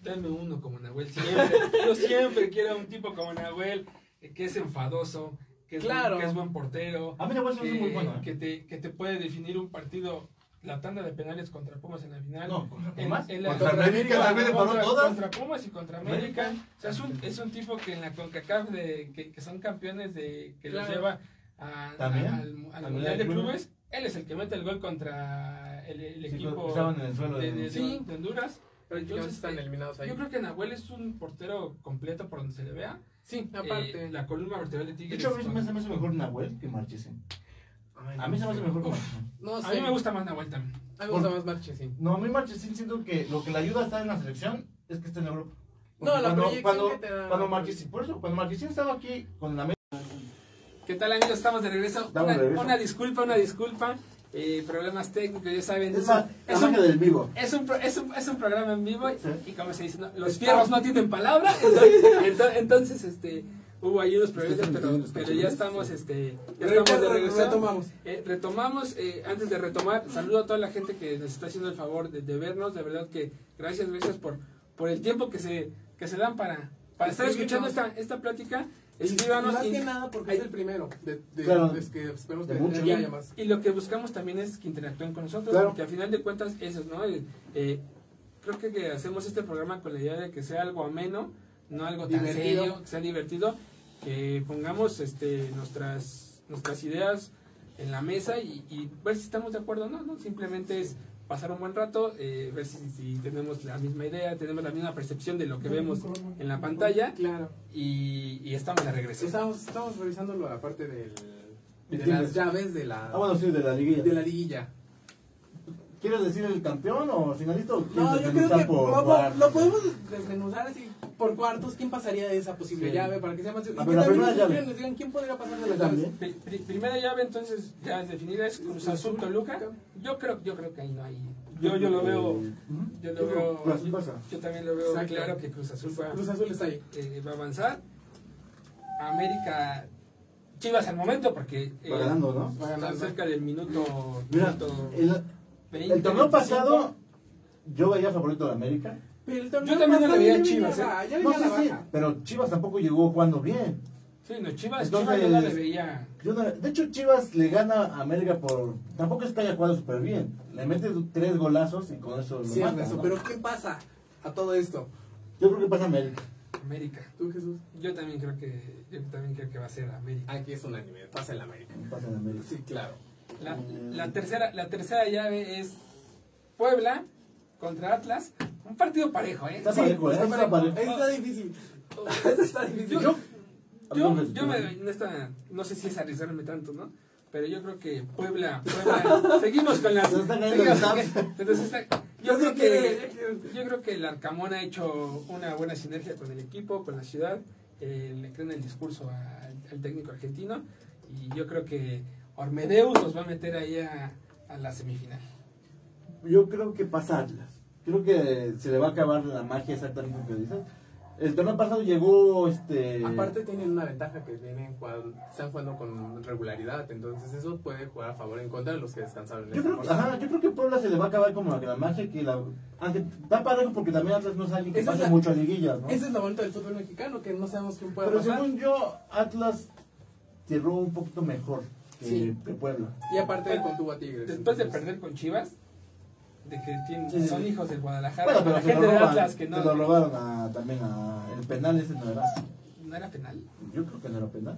dame uno como Nahuel, siempre, yo siempre quiero un tipo como Nahuel, que es enfadoso, que es, Claro. buen, que es buen portero, A mí que, muy bueno. ¿eh? que te, que te puede definir un partido, la tanda de penales contra Pumas en la final. No, contra En- Pumas. en la- Contra contra América también contra, todas. contra Pumas y contra América. O sea, es un, es un tipo que en la CONCACAF, de, que, que son campeones, de que los Claro. lleva a- También. a- al, al Mundial de Clubes. Él es el que mete el gol contra el, el Sí, equipo estaban en el suelo. de, de- de- Sí. de Honduras. Prácticamente Entonces, están eh, eliminados ahí. Yo creo que Nahuel es un portero completo por donde se le vea. Sí, Eh, aparte. la columna vertebral de De Tigres. hecho, a mí se me hace- me hace mejor Nahuel que Marchesen. Ay, A mí se me hace mejor que Uf. Marchesen. No a mí me gusta más Nahuel también. A mí me gusta más Marchesín. No, a mí Marchesín siento que lo que le ayuda a estar en la selección es que está en Europa. No, la cuando, proyección cuando, que te da- cuando Marchesín, por eso, cuando Marchesín estaba aquí con la ¿Qué tal amigos? Estamos de regreso. Estamos Una, de regreso. una disculpa, una disculpa. Eh, problemas técnicos, ya saben. Es Es, la, un- la del vivo. es un, pro- es, un, es un programa en vivo Sí. y como se dice, no, los fierros no tienen palabra. Entonces, ento- entonces, este, hubo ahí unos problemas, pero, pero ya estamos, este, ya estamos de regreso. Retomamos. Eh, retomamos, eh, antes de retomar, saludo a toda la gente que nos está haciendo el favor de, de vernos, de verdad que gracias, gracias por, por el tiempo que se, que se dan para, para estar escuchando esta, esta plática. Escríbanos Más y, que nada porque es el primero. De, de, Claro. es que esperemos De que muchos. ya haya más. y lo que buscamos también es que interactúen con nosotros, Claro. porque a final de cuentas eso, ¿no? Eh, eh, creo que, que hacemos este programa con la idea de que sea algo ameno, no algo tan Divertido. serio, que sea divertido, que pongamos este nuestras nuestras ideas en la mesa y, y ver si estamos de acuerdo o no, ¿no? Simplemente es pasar un buen rato, eh, ver si, si tenemos la misma idea, tenemos la misma percepción de lo que vemos en la pantalla Claro. y, y estamos de regreso. Estamos, estamos revisando la parte del, de las llaves de la, Ah, bueno, sí, de la liguilla. de la liguilla. ¿Quieres decir el campeón o finalista o No, yo creo que por lo podemos desmenuzar así por cuartos. ¿Quién pasaría de esa posible Sí. llave para que sea más y A que ver, la primera llave. escriban, nos digan quién podría pasar de. Pri- pri- primera llave entonces ya definida es Cruz Azul Toluca. Yo creo, yo creo que ahí no hay. Yo, yo lo veo, yo lo veo, que Cruz Azul yo, pasa. yo también lo veo Exacto. claro que Cruz Azul va, Cruz Azul está ahí. eh, va a avanzar. América, Chivas al momento porque eh, Va ganando, ¿no? Va está ganando. cerca del minuto, Mira, minuto el, 20, el torneo 25. pasado yo veía favorito de América. Pero el torneo Yo también pasado le veía a Chivas, ¿eh? No si, baja. pero Chivas tampoco llegó jugando bien. Sí, no, Chivas, Entonces- Chivas yo no le veía. Yo no- de hecho, Chivas le gana a América por. Tampoco es que haya jugado súper bien. Le mete tres golazos y con eso lo Sí, mata, ¿no? pero ¿qué pasa a todo esto? Yo creo que pasa América. América. ¿Tú, Jesús? Yo también creo que, yo también creo que va a ser América. Aquí es un anime, pasa el América. Pasa en América. Sí, claro. La, la tercera, la tercera llave es Puebla contra Atlas. Un partido parejo, ¿eh? Está Sí, parejo, ¿eh? está Está parejo. parejo. Está difícil. Está difícil. Yo, Yo- yo, yo me, en esta, no sé si es arriesgarme tanto, ¿no? Pero yo creo que Puebla, Puebla, seguimos con las, entonces está- yo creo que, yo creo que el Arcamón ha hecho una buena sinergia con el equipo, con la ciudad, eh, le creen el discurso al, al técnico argentino y yo creo que Ormedeus nos va a meter ahí a, a la semifinal. Yo creo que pasa Atlas. Creo que se le va a acabar la magia exactamente lo que dices. El torneo pasado llegó este. Aparte tienen una ventaja que vienen jugando, están jugando con regularidad, entonces eso puede jugar a favor o en contra de los que descansaron en Yo creo, ajá, yo creo que Puebla se le va a acabar como la magia que la. Aunque está parejo porque también Atlas no es alguien que Esa es pase la- mucho a liguillas, ¿no? Ese es lo bonito del fútbol mexicano, que no sabemos quién puede Pero pasar. según yo, Atlas cerró un poquito mejor Sí. que Puebla. Y aparte contuvo a Tigres. Después de perder con Chivas, de que tienen, Sí, sí, son sí. hijos del Guadalajara, Bueno, pero la gente lo, de roban, Atlas que no, se lo robaron a- también a. El penal ese no era. no era penal. Yo creo que no era penal.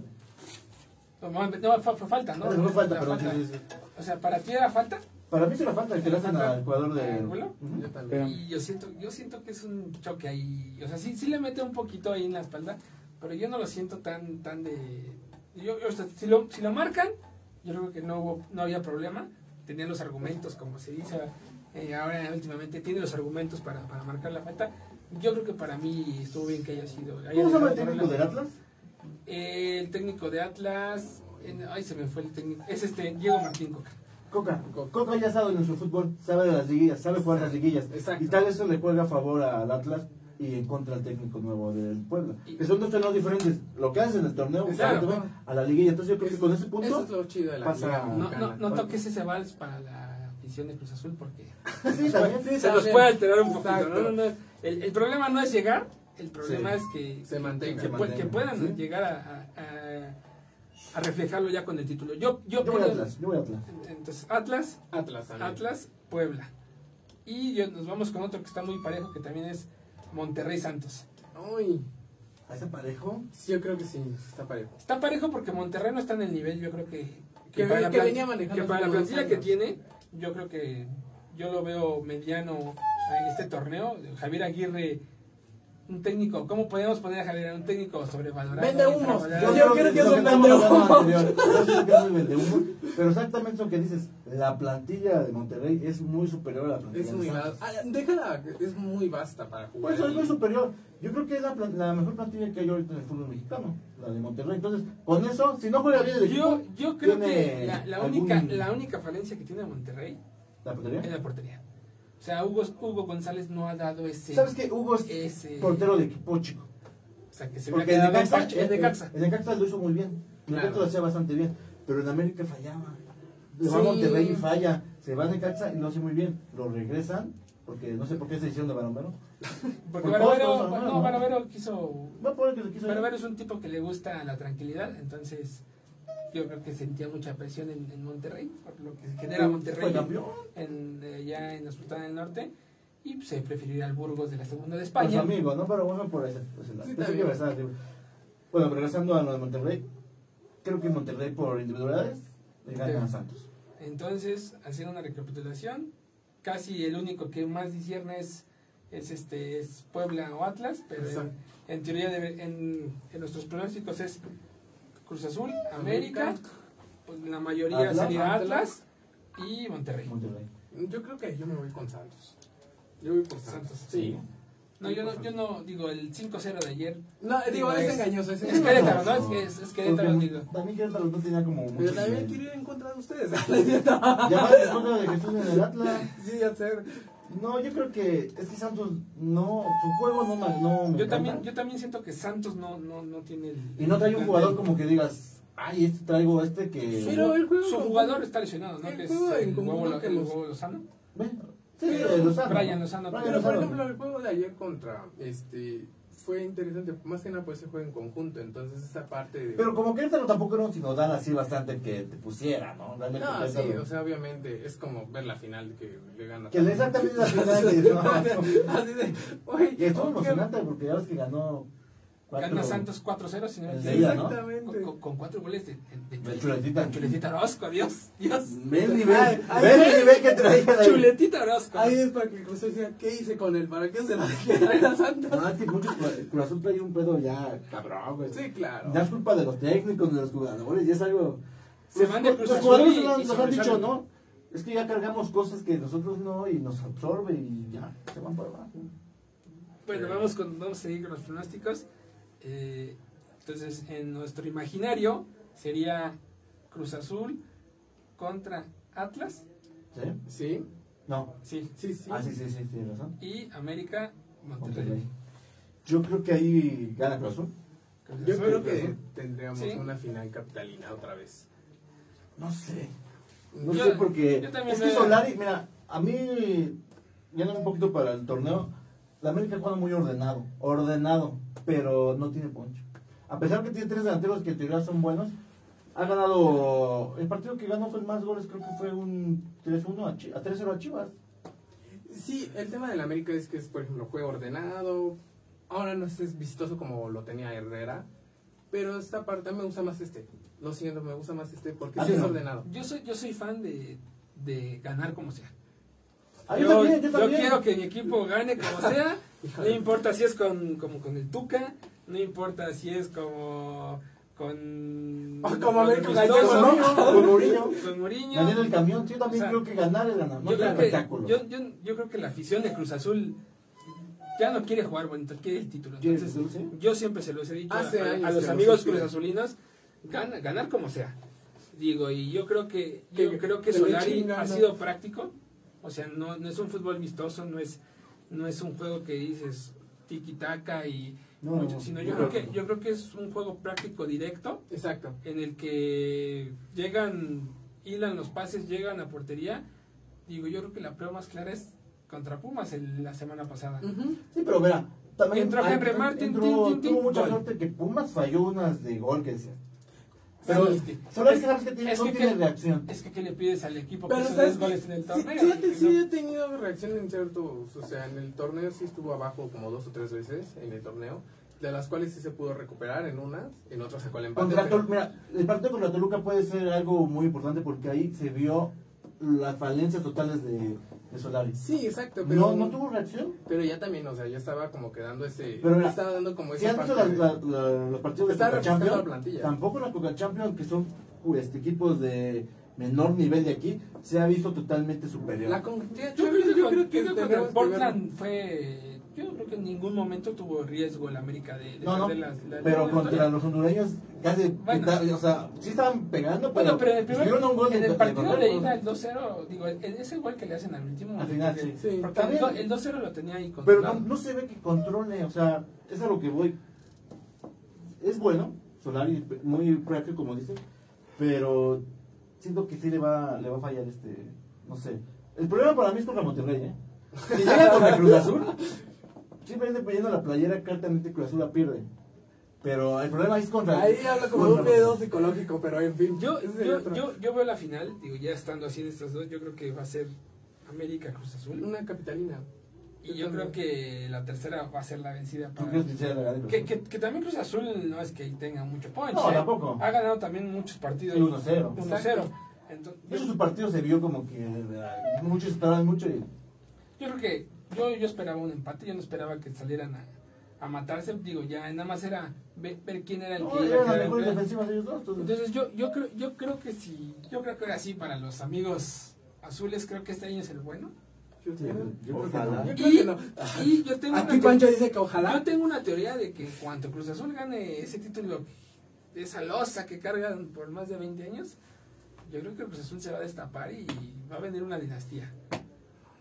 No, no, fue, fue falta, ¿no? No, falta, pero falta. sí, sí, sí. O sea, ¿para ti era falta? Para mí se la falta que le hacen al jugador de. Yo también. Y yo siento, yo siento que es un choque ahí. O sea, sí, sí le mete un poquito ahí en la espalda, pero yo no lo siento tan, tan de. Yo, o sea, si lo, si lo marcan, yo creo que no hubo, no había problema. Tenían los argumentos, como se dice eh, ahora últimamente, tiene los argumentos para, para marcar la falta. Yo creo que para mí estuvo bien que haya sido. haya ¿Cómo se llama el técnico del la- Atlas? Eh, el técnico de Atlas. en- ay, se me fue el técnico. Es este, Diego Martín Coca. Coca. Coca. Coca ya sabe en su fútbol, sabe de las liguillas, sabe jugar las liguillas. Exacto. Y tal eso le juega a favor al Atlas y en contra al técnico nuevo del Puebla. Y- Que son dos torneos diferentes. Lo que hacen en el torneo a la liguilla. Entonces yo creo que con ese Eso punto. es lo chido de la pasa- liga No, no, no toques ese vals para la afición de Cruz Azul porque Sí, también. Sí, se los puede alterar un poquito. Exacto. ¿no? No, no, El, el problema no es llegar, el problema Sí. es que, Se mantenga. que, Se mantenga, que puedan sí. llegar a, a- a- a reflejarlo ya con el título. Yo, yo, Yo voy a creo- Atlas, yo voy a Atlas. Entonces, Atlas, Atlas también. Atlas, Puebla. Y yo- nos vamos con otro que está muy parejo, que también es Monterrey Santos. Uy, ¿A ese parejo? sí, yo creo que sí, está parejo. Está parejo porque Monterrey no está en el nivel, yo creo que... Que- para la que venía para la plantilla que tiene, yo creo que yo lo veo mediano en este torneo. Javier Aguirre un técnico, ¿cómo podemos poner a Javier un técnico sobrevalorado? Vende humos. infravalorado? Yo creo que es un vende humo. humo, Pero exactamente lo que dices, la plantilla de Monterrey es muy superior a la plantilla Es de Santos. Ah, déjala, es muy vasta para Por jugar. eso es muy superior. Yo creo que es la, la mejor plantilla que hay ahorita en el fútbol mexicano, la de Monterrey. Entonces, con eso, si no juega bien el Yo, equipo, yo creo que la, la algún- única, la única falencia que tiene Monterrey ¿La portería? es la portería. O sea, Hugo, Hugo González no ha dado ese... ¿Sabes qué? Hugo es ese portero de equipo chico. O sea, que se Porque en Necaxa, en el, Necaxa. Necaxa lo hizo muy bien. El Claro. Necaxa lo hacía bastante bien. Pero en América fallaba. Le va a. Monterrey y falla. Se va a Necaxa y lo hace muy bien. Lo regresan, porque no sé por qué se hicieron de Balomero. Porque costos, ¿no? no, Barovero quiso... Que. Barovero es un tipo que le gusta la tranquilidad, entonces yo creo que sentía mucha presión en, en Monterrey, por lo que genera Fue Monterrey campeón. en, eh, ya en la Sultana del Norte, y pues, se prefirió ir al Burgos de la segunda de Con España. su amigo, ¿no? Pero bueno, por ese, por ese lado. Sí, arriba. Bueno, regresando a lo de Monterrey. Creo que Monterrey por individualidades le gana a Sí. Santos. Entonces, haciendo una recapitulación, casi el único que más discierne es, es, este, es Puebla o Atlas, pero en, en teoría, debe- en, en nuestros pronósticos es Cruz Azul, América, pues, la mayoría Atlas, sería Atlas. Atlas y Monterrey. Monterrey. Yo creo que yo me voy con Santos. Yo voy por Santos. Santos. Sí. No, yo no, yo no digo el 5-0 de ayer. No, digo, es Es- engañoso. Es Es. Querétaro, ¿no? Es, que es, es Querétaro, Porque digo. También Querétaro no tenía como mucho. Pero también quiero ir en contra de ustedes. Ya va en contra de Jesús en el Atlas. sí, ya sé. No, yo creo que es que Santos no, su juego no, me- no me Yo encanta. también, yo también siento que Santos no, no, no tiene el... Y no trae un jugador como que digas, ay, este traigo este que... Pero el juego- Su jugador está lesionado, ¿no? El Que es juego en el que los- huevo Lozano. Ve, Sí, Pero- Lozano. Brian Lozano. Brian Pero por ejemplo, el juego de ayer contra este fue interesante, más que nada pues se juega en conjunto, entonces esa parte de Pero como Querétaro tampoco era un sinodal así bastante que te pusiera, ¿no? No, sí, Querétaro- o sea, obviamente es como ver la final que le gana. Que le exactamente la final de... no, Así de, oye, Y estuvo ¿qué- emocionante porque ya ves que ganó... Cuatro, Gana Santos 4-0, si no Exactamente. con- con cuatro goles de, de, De Chuletita. de Chuletita Orozco, Dios, Dios. Ve el nivel, ve el nivel que traía Chuletita Orozco. Ahí es para que Cruz diga, ¿qué hice con él? ¿Para qué se la dejé a Santos? No, es que muchos Cruz Azul trae un pedo ya cabrón, güey. Sí, claro. Ya es culpa de los técnicos, de los jugadores, ya es algo. Se van de Cruz los jugadores y- nos, y nos han dicho. ¿no? Es que ya cargamos cosas que nosotros no y nos absorbe y ya, se van por abajo. Bueno, vamos, con, vamos a seguir con los pronósticos. Eh, entonces, en nuestro imaginario sería Cruz Azul contra Atlas. ¿Sí? Sí, No. Sí. sí, sí. Ah, sí, sí, sí, tienes razón. Y América, Monterrey. Monterrey. Yo creo que ahí gana Cruz Azul. Cruz Yo creo que Azul. tendríamos Sí. una final capitalina otra vez. No sé. No Yo- sé porque. Es que Solari, mira, a mí, yendo un poquito para el torneo, la América juega muy ordenado. Ordenado, pero no tiene poncho. A pesar que tiene tres delanteros que en teoría son buenos, ha ganado. El partido que ganó con más goles creo que fue un 3-1 a, Chi- a 3-0 a Chivas. Sí, el tema del América es que es, por ejemplo, juego ordenado. Ahora no es vistoso como lo tenía Herrera. Pero esta parte a mí me gusta más este. Lo siento, me gusta más este porque sí es no. ordenado. Yo soy, yo soy fan de, de ganar como sea. Ah, yo, también, yo yo también. quiero que mi equipo gane como sea. No importa si es con, como con el Tuca, no importa si es como con. Ah, como América el Gallego, Vistoso, Con Mourinho, con Mourinho. Gané el camión, yo también O sea, creo que ganar ganar, no que, espectáculo. yo, yo, yo creo que la afición de Cruz Azul ya no quiere jugar bonito, quiere el título. ¿Quieres Entonces, yo siempre se los he dicho a, Hace a- años a los amigos. Cruz Azulinos, gana, ganar como sea. Digo, y yo creo que, yo Que- creo que Solari ha ¿no? sido práctico. O sea, no, no es un fútbol vistoso, no es, no es un juego que dices tiki-taka y No, mucho, no, sino no, yo no. creo que yo creo que es un juego práctico directo Exacto. en el que llegan, hilan los pases, llegan a portería. Digo, yo creo que la prueba más clara es contra Pumas el- la semana pasada. Sí, pero mira, también Entró Henry Martin, entró- tin, tin, tin, tuvo mucha gol. suerte que Pumas falló unas de gol que decía. Pero Sí, es que- solo es es- que que tiene, es no que- tiene que- reacción. Es que, ¿qué le pides al equipo Pero que 10 goles en el sí, torneo? fíjate, sí No. he tenido reacción en ciertos, o sea, en el torneo sí estuvo abajo como dos o tres veces en el torneo, de las cuales sí se pudo recuperar en unas, en otras sacó el empate. Contra pero- mira, el partido contra Toluca puede ser algo muy importante porque ahí se vio las falencias totales de, de Solari. Sí, exacto, pero... No, no tuvo reacción. Pero ya también, o sea, ya estaba como que dando ese... Pero mira, estaba dando como Si ese visto de- la- la- los partidos de Coca Champions, la plantilla. tampoco la Coca Champions, que son este, equipos de menor nivel de aquí, se ha visto totalmente superior. La Yo creo yo creo que que que Portland fue. Yo creo que en ningún momento tuvo riesgo el América de, de no, no, las- la- pero la contra los hondureños casi, Bueno. o sea, sí estaban pegando, pero, Bueno, pero en el, primer, un gol en el partido de ida, el 2-0, digo, ese gol que le hacen al último. Al final, sí. Sí. El, También. do- el 2-0 lo tenía ahí Pero controlado. no, no se ve que controle, o sea, es a lo que voy. Es bueno, Solari, muy práctico como dice, pero siento que sí le va, le va a fallar este, no sé. El problema para mí es contra Monterrey, ¿eh? Si llega contra Cruz Azul, simplemente poniendo la playera, claramente Cruz Azul la pierde. Pero el problema es contra... Ahí habla como de un pedo psicológico, pero en fin. Yo, yo, yo, yo veo la final, digo, ya estando así en estas dos, yo creo que va a ser América Cruz Azul. Una capitalina. Y yo creo que la tercera va a ser la vencida ¿Tú para. crees que sea la gana de Cruz Que, que, que también Cruz Azul no es que tenga mucho punch. No, ¿eh? tampoco. Ha ganado también muchos partidos. Sí, 1-0. 1-0. Entonces, De hecho, su partido se vio como que eh, muchos esperaban mucho y... Yo creo que yo, yo esperaba un empate, yo no esperaba que salieran a, a matarse. Digo, ya nada más era ver, ver quién era el No, que iba a quedar de ellos dos. entonces- Entonces yo, yo creo, yo creo que sí, yo creo que ahora sí para los amigos azules, creo que este año es el bueno. Yo, Sí, creo- yo creo que Ojalá. no. yo creo Y, que no. y yo tengo Aquí una Pancho teoría- dice que ojalá. Yo tengo una teoría de que en cuanto Cruz Azul gane ese título, esa losa que cargan por más de 20 años, yo creo que Cruz Azul se va a destapar y va a venir una dinastía.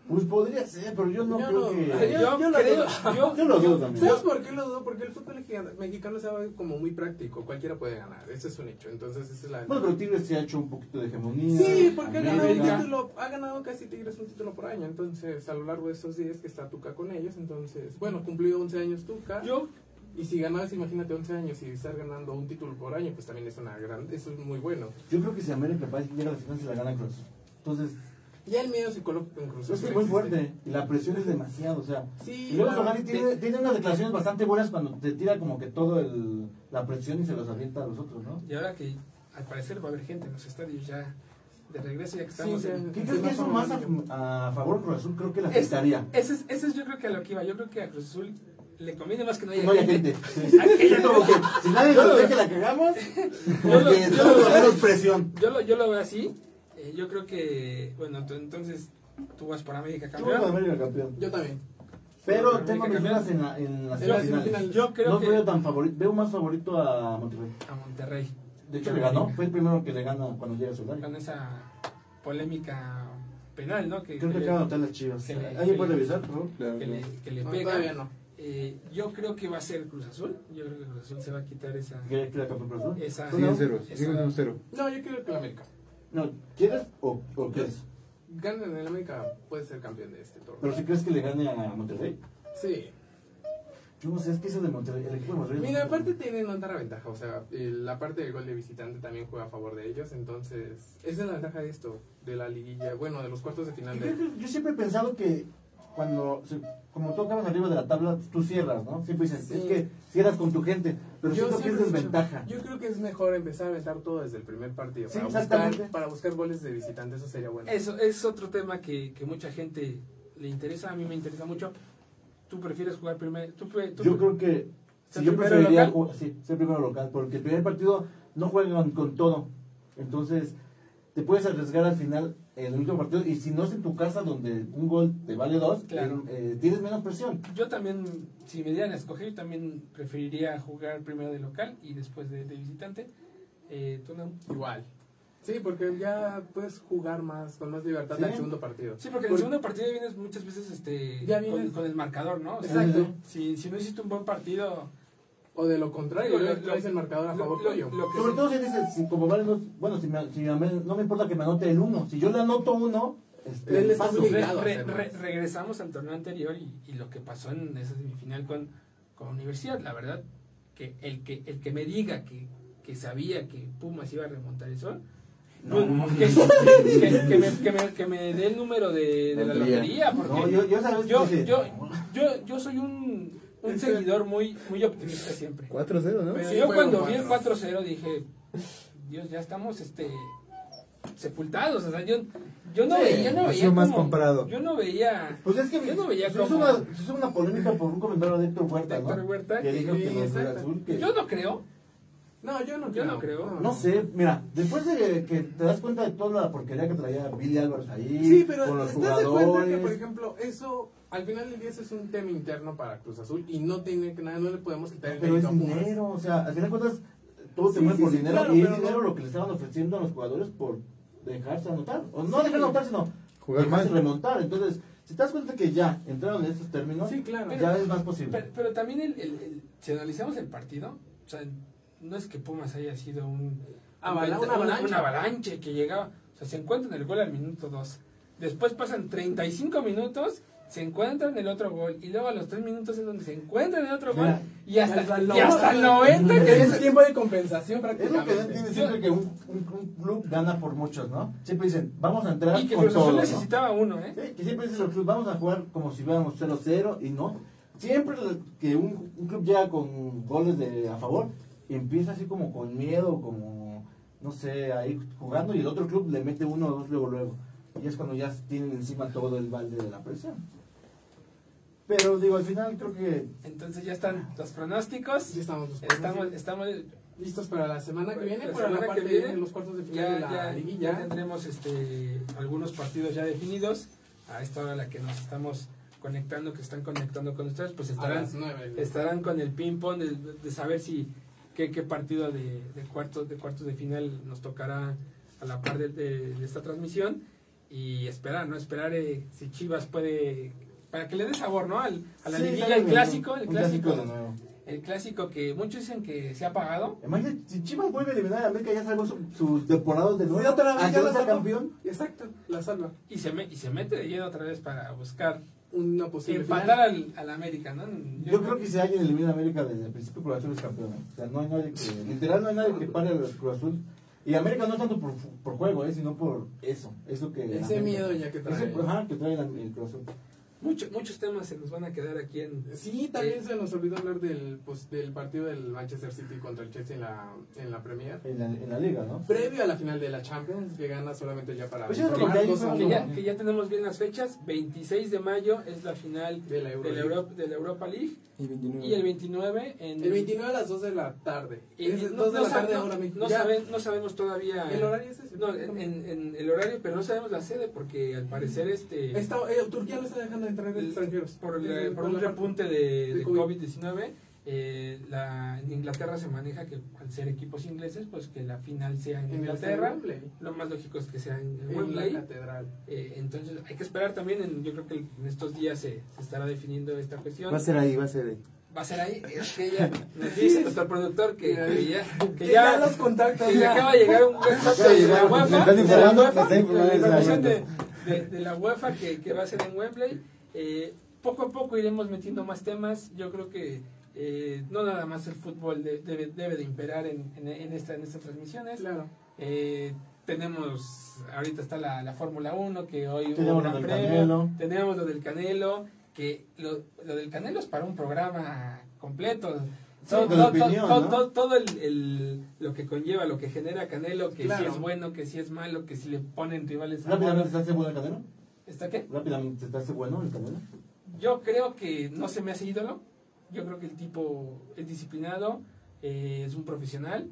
Pues podría ser, pero yo no Yo creo no. que... Yo- Yo, yo lo creo, dudo. yo, Yo lo dudo también. ¿Sabes por qué lo dudo? Porque el fútbol mexicano- mexicano sabe como muy práctico. Cualquiera puede ganar. Ese es un hecho. Entonces, esa es la. Bueno, pero Tigres se ha hecho un poquito de hegemonía. Sí, porque ha ganado un título, ha ganado casi Tigres un título por año, entonces a lo largo de estos días que está Tuca con ellos, entonces, bueno, cumplió 11 años Tuca, yo, y si ganas, imagínate 11 años y estar ganando un título por año, pues también es una gran, eso es muy bueno. Yo creo que si América parece que llega a la final se la gana Cruz. Entonces, Ya el miedo psicológico en Cruz es que Azul es muy fuerte y la presión es demasiado, o sea. Sí, Y luego la- Solari tiene, de- tiene unas declaraciones bastante buenas cuando te tira como que todo el, la presión y se los avienta a los otros, ¿no? y ahora que al parecer va a haber gente en los estadios ya de regreso, ya que estamos Sí, en... ¿Qué crees que eso más a, a favor de Cruz Azul? Creo que la afectaría. Ese es, ese es yo creo que a lo que iba, yo creo que a Cruz Azul le conviene más que no haya No gente. gente. Sí. Como que si nadie nos ve que la cagamos, Yo lo- porque yo lo- presión. Yo lo, yo lo veo así. Eh, yo creo que, bueno, tú- entonces tú vas por América campeón. América campeón. Yo también. Pero América tengo mis campeón. dudas en, la, en las semifinales. Yo creo no que veo tan favorito, veo más favorito a Monterrey. a Monterrey De hecho le ganó, fue el primero que le gana cuando llega a Solari. con esa polémica penal, ¿no? Que, Creo que que, acaban de anotar las chivas. que le- ¿Alguien puede revisar, por favor? Claro, que le, que le No, pega. todavía no. Eh, yo creo que va a ser Cruz Azul. Yo creo que Cruz Azul se va a quitar esa. ¿Quieres que la campeón Cruz Azul? esa Siguen no, cero, esa- un cero. No, yo creo que el América. No, ¿quieres o, o crees? Gana en el América, puede ser campeón de este torneo. Pero si crees que le gane a Monterrey. Sí. Yo no sé, es que eso de Monterrey, el equipo de Monterrey. Mira, aparte tienen otra ventaja, o sea, el- la parte del gol de visitante también juega a favor de ellos, entonces esa es la ventaja de esto, de la liguilla, bueno, de los cuartos de final de... yo siempre he pensado que cuando, se- como tú acabas arriba de la tabla, tú cierras, ¿no? Siempre dicen, Sí. es que cierras con tu gente, pero Yo siento que es desventaja. Yo creo que es mejor empezar a aventar todo desde el primer partido, Sí, para, exactamente. buscar, para buscar goles de visitante, eso sería bueno. Eso es otro tema que, que mucha gente le interesa. A mí me interesa mucho. ¿Tú prefieres jugar primero? ¿Tú, tú Yo creo que ¿Ser si yo primero preferiría local? ju- sí, ser primero local, porque el primer partido no juegan con todo. Entonces, te puedes arriesgar al final en el último partido y si no es en tu casa donde un gol te vale dos, Claro. eh, tienes menos presión. Yo también, si me dieran a escoger, yo también preferiría jugar primero de local y después de, de visitante. Eh, ¿tú no? Igual. Sí, porque ya puedes jugar más, con más libertad Sí. al segundo partido. Sí, porque en el segundo partido vienes muchas veces este, Ya con, vienes- con el marcador, ¿no? O sea, Exacto. si, si no hiciste un buen partido, O de lo contrario, Lo- lo- traes el marcador a favor lo- tuyo. Sobre sí- todo si dices, si como vale dos- bueno, si, me, si mí- no me importa que me anote el uno, si yo le anoto uno, este, Él está paso. obligado. Re- re- regresamos al torneo anterior y, y lo que pasó en esa semifinal con, con Universidad, la verdad, que el que el que me diga que, que sabía que Pumas iba a remontar eso, No, no, que, que- que me, que, me, que me dé el número de, de la Lotería. porque No, yo, yo, yo, yo soy un, un seguidor muy, muy optimista siempre. 4-0, ¿no? Pero Sí, yo cuando vi el cuatro. 4-0 dije, Dios, ya estamos, este, sepultados. O sea, yo, yo no Sí, veía, yo no veía sido más como- comprado. Yo no veía Pues es que Yo no veía cómo- una, hizo una polémica por un comentario de Héctor Huerta, de ¿no? Héctor Huerta. Que dijo que los. Azul que... Yo no creo. No, yo no Yo no creo. No sé, mira, después de que te das cuenta de toda la porquería que traía Billy Álvarez ahí, Sí, pero con los ¿estás de cuenta que, jugadores. por ejemplo, eso al final del día eso es un tema interno para Cruz Azul y no tiene que nada, no le podemos quitar el pero es dinero, o sea, al final de cuentas, todo se Sí, mueve sí, por sí, dinero claro, y es dinero no- lo que le estaban ofreciendo a los jugadores por dejarse anotar. O no Sí. dejar anotar, sino Jugar dejarse mal. remontar. Entonces, si te das cuenta que ya entraron en estos términos, Sí, claro. ya es más posible. Pero, pero también, el, el- el- si analizamos el partido, o sea, no es que Pumas haya sido un, Avala- un- una avalancha. una avalanche que llegaba. O sea, se encuentran el gol al minuto 2. Después pasan 35 minutos, se encuentran el otro gol. Y luego a los 3 minutos es donde se encuentran el otro gol. Y hasta, Hasta el y hasta el 90, 90 que es tiempo de compensación Es lo que no prácticamente. entiende siempre que un, un- un club gana por muchos, ¿no? Siempre dicen, vamos a entrar Y que con Cruz Azul todo, ¿no? necesitaba uno, ¿eh? Sí, que siempre dicen los clubes, vamos a jugar como si fuéramos 0-0 y no. Siempre que un, un club llega con goles de, a favor, empieza así como con miedo, como, no sé, ahí jugando y el otro club le mete uno o dos luego, luego. Y es cuando ya tienen encima todo el balde de la presión. Pero digo, al final creo que Entonces ya están los pronósticos. Ya estamos, los Estamos, estamos listos para la semana que viene, La para la parte que viene, de los cuartos de final ya, de la ya, liguilla. ya tendremos este, algunos partidos ya definidos. A esta hora a la que nos estamos conectando, que están conectando con ustedes, pues estarán, nueve. estarán con el ping-pong de, de saber si qué, qué partido de, de cuartos de cuartos de final nos tocará a la par de, de- de esta transmisión y esperar, ¿no? Esperar eh, si Chivas puede para que le dé sabor, ¿no? Al, a la Sí, liguilla, el clásico, el clásico, de nuevo. el clásico que muchos dicen que se ha apagado. Imagínate, si Chivas vuelve a eliminar a América, ya su- sus temporadas de nuevo. Sí, otra vez ¿A ya la salva. campeón? Exacto, la salva. Y se, me- y se mete de lleno otra vez para buscar Una posible empatar final. al, al América, ¿no? Yo creo que si alguien elimina a América desde el principio, Cruz Azul es campeón. ¿eh? O sea, no hay nadie que. Literal, no hay nadie que pare al Cruz Azul. Y América no es tanto por, por juego, ¿eh? sino por eso. Eso que. Ese América- miedo ya que trae. Ese, ajá, que trae el, el Cruz Azul. Mucho- muchos temas se nos van a quedar aquí en... Sí, también se nos olvidó hablar del, pues, del partido del Manchester City contra el Chelsea en la, en la Premier. En la, en la liga, ¿no? Previo a la final de la Champions, que gana solamente ya para Pues lo que hay, dos a ¿no? Que ya, que ya tenemos bien las fechas. 26 de mayo es la final de la Euro. de la, Europa, de la Europa League. Y 29. Y el 29 en... El 29 a las 2 de la tarde. y- Es no, 2 de no la tarde no- ahora mismo. no Ya. saben- no sabemos todavía... El horario es ese. No, en, en- en el horario, pero no sabemos la sede porque al parecer este... Está- eh, Turquía no está dejando de entrar el- extranjeros. por, el- Eh, por por un la- repunte de, de de COVID. COVID-19, eh, la, en Inglaterra se maneja que al ser equipos ingleses, pues que la final sea en Inglaterra. Lo más lógico es que sea en, Wembley. la catedral. Eh, entonces hay que esperar también, en- yo creo que en estos días se, se estará definiendo esta cuestión. Va a ser ahí, va a ser ahí. Va a ser ahí, es que ya nos dice nuestro productor que, que ya, que ya, ya los contactos. que le ya. acaba de llegar un WhatsApp de la UEFA, de la UEFA, de de- de la que va a ser en Wembley. Eh, poco a poco iremos metiendo más temas. Yo creo que eh, no nada más el fútbol de- debe, debe de imperar en, en, en esta, en estas transmisiones. Claro. Eh, tenemos, ahorita está la, la Fórmula 1, que hoy hubo Tenemos un lo gran del premio. Canelo. Tenemos lo del Canelo, que lo, lo del Canelo es para un programa completo. Sí, Todo, todo- opinión, todo- ¿no? todo- todo el, el- lo que conlleva, lo que genera Canelo, que Claro. si es bueno, que si es malo, que si le ponen rivales a Rápidamente se hace bueno el Canelo. ¿Está qué? Rápidamente se hace bueno el Canelo. Yo creo que no se me hace ídolo. Yo creo que el tipo es disciplinado, eh, es un profesional,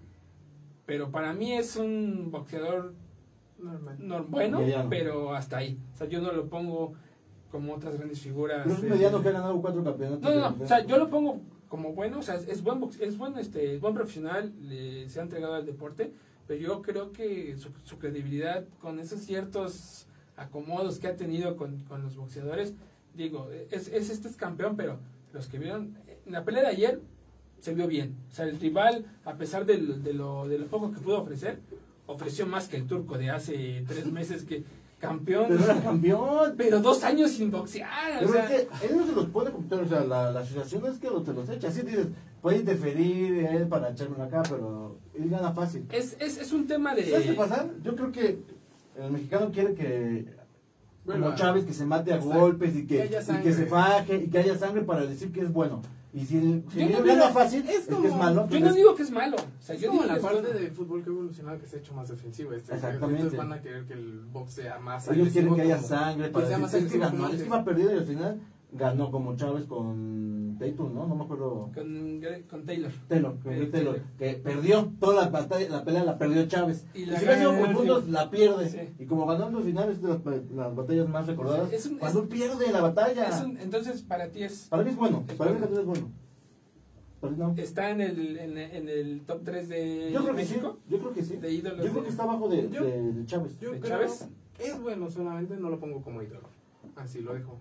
pero para mí es un boxeador Normal. no, bueno, Mediano. pero hasta ahí. O sea, yo no lo pongo como otras grandes figuras. Pero es un eh, mediano que ha ganado cuatro campeonatos. No, no, no. O sea, yo lo pongo como bueno. O sea, es buen, box- es buen, este, es buen profesional, le- se ha entregado al deporte, pero yo creo que su, su credibilidad con esos ciertos acomodos que ha tenido con, con los boxeadores, digo, es, es este es campeón, pero los que vieron en la pelea de ayer se vio bien. O sea, el rival, a pesar de, lo- de lo, de lo poco que pudo ofrecer, ofreció más que el turco de hace tres meses que campeón. Pero era campeón. Pero dos años sin boxear. o Pero sea, es que él no se los puede computar, o sea, la, la asociación es que lo, te los echa. Así dices, puede interferir él para echármelo acá, pero él gana fácil. es, es, es un tema de... ¿Sabes qué pasa? Yo creo que el mexicano quiere que, como Chávez, que se mate a golpes y que, Que y que se faje y que haya sangre para decir que es bueno. Y si el, si Yo el no digo- fácil, es es, que es como- malo. Yo pues no es- digo que es malo. O sea, Es yo como digo la que es parte bueno. de fútbol que ha evolucionado que se ha hecho más defensivo. Este, Exactamente. Entonces van a querer que el box sea más Ellos quieren que haya como- sangre que para sea decir, más es que como ganó, es que iba perdido y al final ganó como Chávez con Tatum, ¿no? No me acuerdo. Con, con Taylor. Taylor, con Eh, Taylor, Taylor. que perdió toda la batalla, la pelea la perdió Chávez. Y Y, la si hubiera sido por puntos, la pierde. Sí. Y como los finales de las, las batallas más recordadas, Es un- cuando es- pierde la batalla. Es un- entonces, para ti es. Para mí es bueno, Es para mí bueno. es bueno. Mí no. ¿Está en el, en, en el top 3 de Yo creo que sí, México? yo creo que sí. De ídolos Yo creo que está abajo de, Yo- de, de Chávez. Yo ¿De creo Chávez? es bueno, solamente no lo pongo como ídolo. Así lo dejo.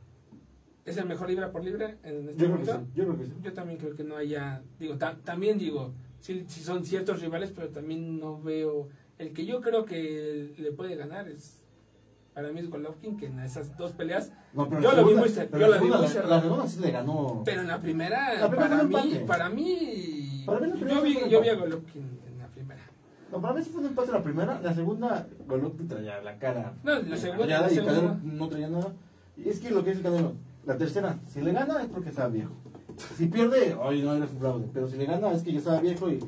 ¿Es el mejor libra por libra en este Yo creo que momento? sí, yo creo que sí. Yo también creo que no haya, digo, ta- también digo, sí, sí son ciertos rivales, pero también no veo, el que yo creo que le puede ganar es, para mí es Golovkin, que en esas dos peleas, No, Yo la lo vi segunda- muy cer- pero yo la la vi segunda- muy cerrada. La segunda sí le ganó. pero en la primera, La primera para mí, para mí, Para mí yo vi, yo vi a. Golovkin en la primera. No, para mí sí fue un empate la primera. La segunda, Golovkin traía la cara. No, la segunda- la segunda- no traía nada. Y es que lo que dice Canelo, la tercera, si le gana es porque estaba viejo. Si pierde, hoy no eres un fraude. Pero si le gana es que ya estaba viejo y.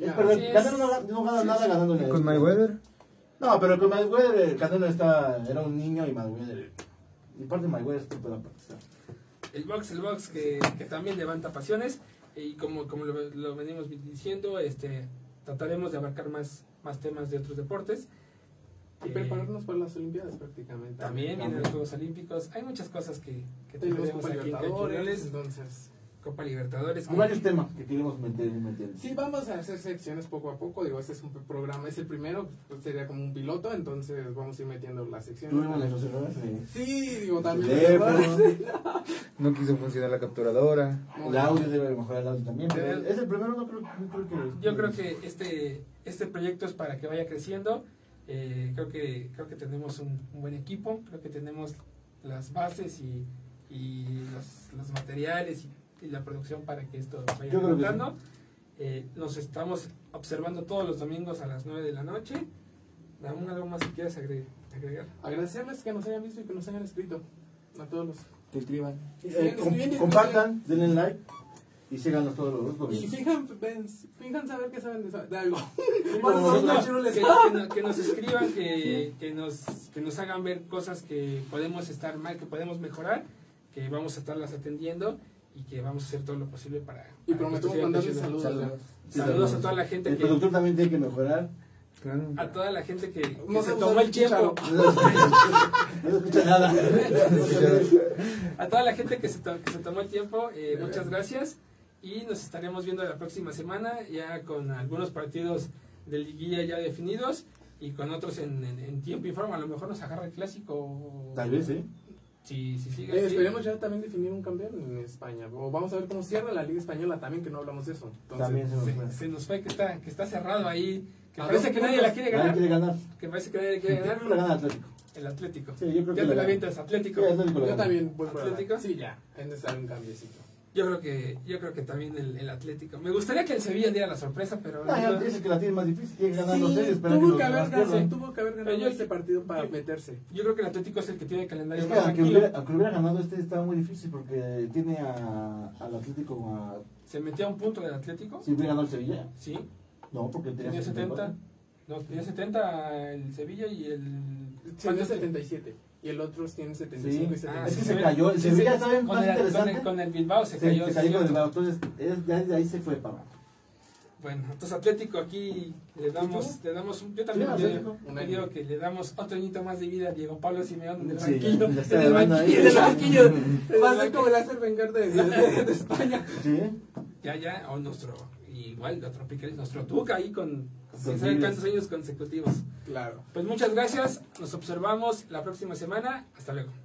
Es perder. sí Canelo no, no gana sí, nada sí. ganándole. ¿Y con Mayweather? No, pero con Mayweather, Canelo estaba, era un niño y Mayweather. Y parte de Mayweather es toda la parte. el box, el box que, que también levanta pasiones y como, como lo, lo venimos diciendo, este trataremos de abarcar más, más temas de otros deportes. Y Eh, prepararnos para las Olimpiadas prácticamente. También vienen los Juegos Olímpicos. Hay muchas cosas que, que Tenemos Copa aquí Libertadores, entonces... Copa Libertadores. Hay varios temas que queremos meter meter. Sí, vamos a hacer secciones poco a poco. Digo, este es un programa, es el primero, pues sería como un piloto, entonces vamos a ir metiendo las secciones. Tuvimos nuestros errores. eh. Sí, digo, también. No quiso funcionar la capturadora. El audio debe mejorar el audio también. Pero Pero- es el primero, no creo, no creo que. Yo creo que este, este proyecto es para que vaya creciendo. Eh, creo que creo que tenemos un, un buen equipo, creo que tenemos las bases y, y los, los materiales y, y la producción para que esto vaya levantando. Eh, nos estamos observando todos los domingos a las 9 de la noche. ¿Aún algo más que quieras agre- agregar? Agradecerles que nos hayan visto y que nos hayan escrito. A todos los Que escriban. que Eh, com- escribiendo compartan, denle like y síganos todos los Y domingos. fijan, fijan saber que saben de, de algo. nosotros. no, que, no- que nos escriban, que, que, nos, que nos hagan ver cosas que podemos estar mal, que podemos mejorar, que vamos a estarlas atendiendo y que vamos a hacer todo lo posible para... Y para que prometemos mandarles saludos. Sí, Saludos a toda la gente El que... productor también tiene que mejorar. Claro. A toda la gente que, que No se tomó no el tiempo, No se escucha nada. a toda la gente que se, to- que se tomó el tiempo, eh, muchas gracias y nos estaremos viendo la próxima semana ya con algunos partidos de liguilla ya definidos y con otros en, en- en tiempo y forma. A lo mejor nos agarra el clásico. Tal vez, ¿eh? Si, si sigue Eh, esperemos ya también definir un campeón en España. O vamos a ver cómo cierra la Liga Española también, que no hablamos de eso. Entonces, También se nos Se, fue. se nos fue que está, que está cerrado ahí. Que A parece dos que nadie la quiere Nadie ganar. quiere ganar. Que parece que nadie la quiere Yo creo ganar. que la gana Atlético. El Atlético. Sí, yo creo que Ya la te la gana. avientas, Atlético. Sí, Atlético la yo también voy por ¿Atlético? Sí, ya. Es necesario un cambiecito. Yo creo que, yo creo que también el, el Atlético. Me gustaría que el Sevilla diera la sorpresa, pero No, ya no- dice que la tiene más difícil. Tiene que ganar los seis. Sí, esperar tuvo los que, haber ganado, tuvo que haber ganado Pero yo- este partido para yo- meterse. yo creo que el Atlético es el que tiene el calendario Es que más aunque hubiera, aunque hubiera ganado este estaba muy difícil porque tiene a, al Atlético a... Se metió a un punto del Atlético. Si hubiera ganado el Sevilla. Sí. No, porque tenía, Tenía 70. 74. No, tenía 70 el Sevilla y el. Tiene ¿cuántos 77. Y el otro tiene 75 y Sí. 75. Ah, Es que se cayó. El Sí, Sevilla, sí. ¿saben? Con Más el, con, interesante. el, con el Bilbao se Se, cayó. se cayó con el. Bilbao. Entonces, es- ya desde ahí se fue para abajo. Bueno, entonces Atlético aquí le damos, le damos un, yo también Sí, yo- digo que le damos otro añito más de vida a Diego Pablo Simeón en el Sí, banquillo. en el banquillo, en el banquillo. Va a ser como el hacer vengar de, de, de España. Sí. Ya, ya, o nuestro, igual, otro Piqueres, nuestro Tuca ahí con, quién sabe cuántos años consecutivos. Claro. Pues muchas gracias, nos observamos la próxima semana, hasta luego.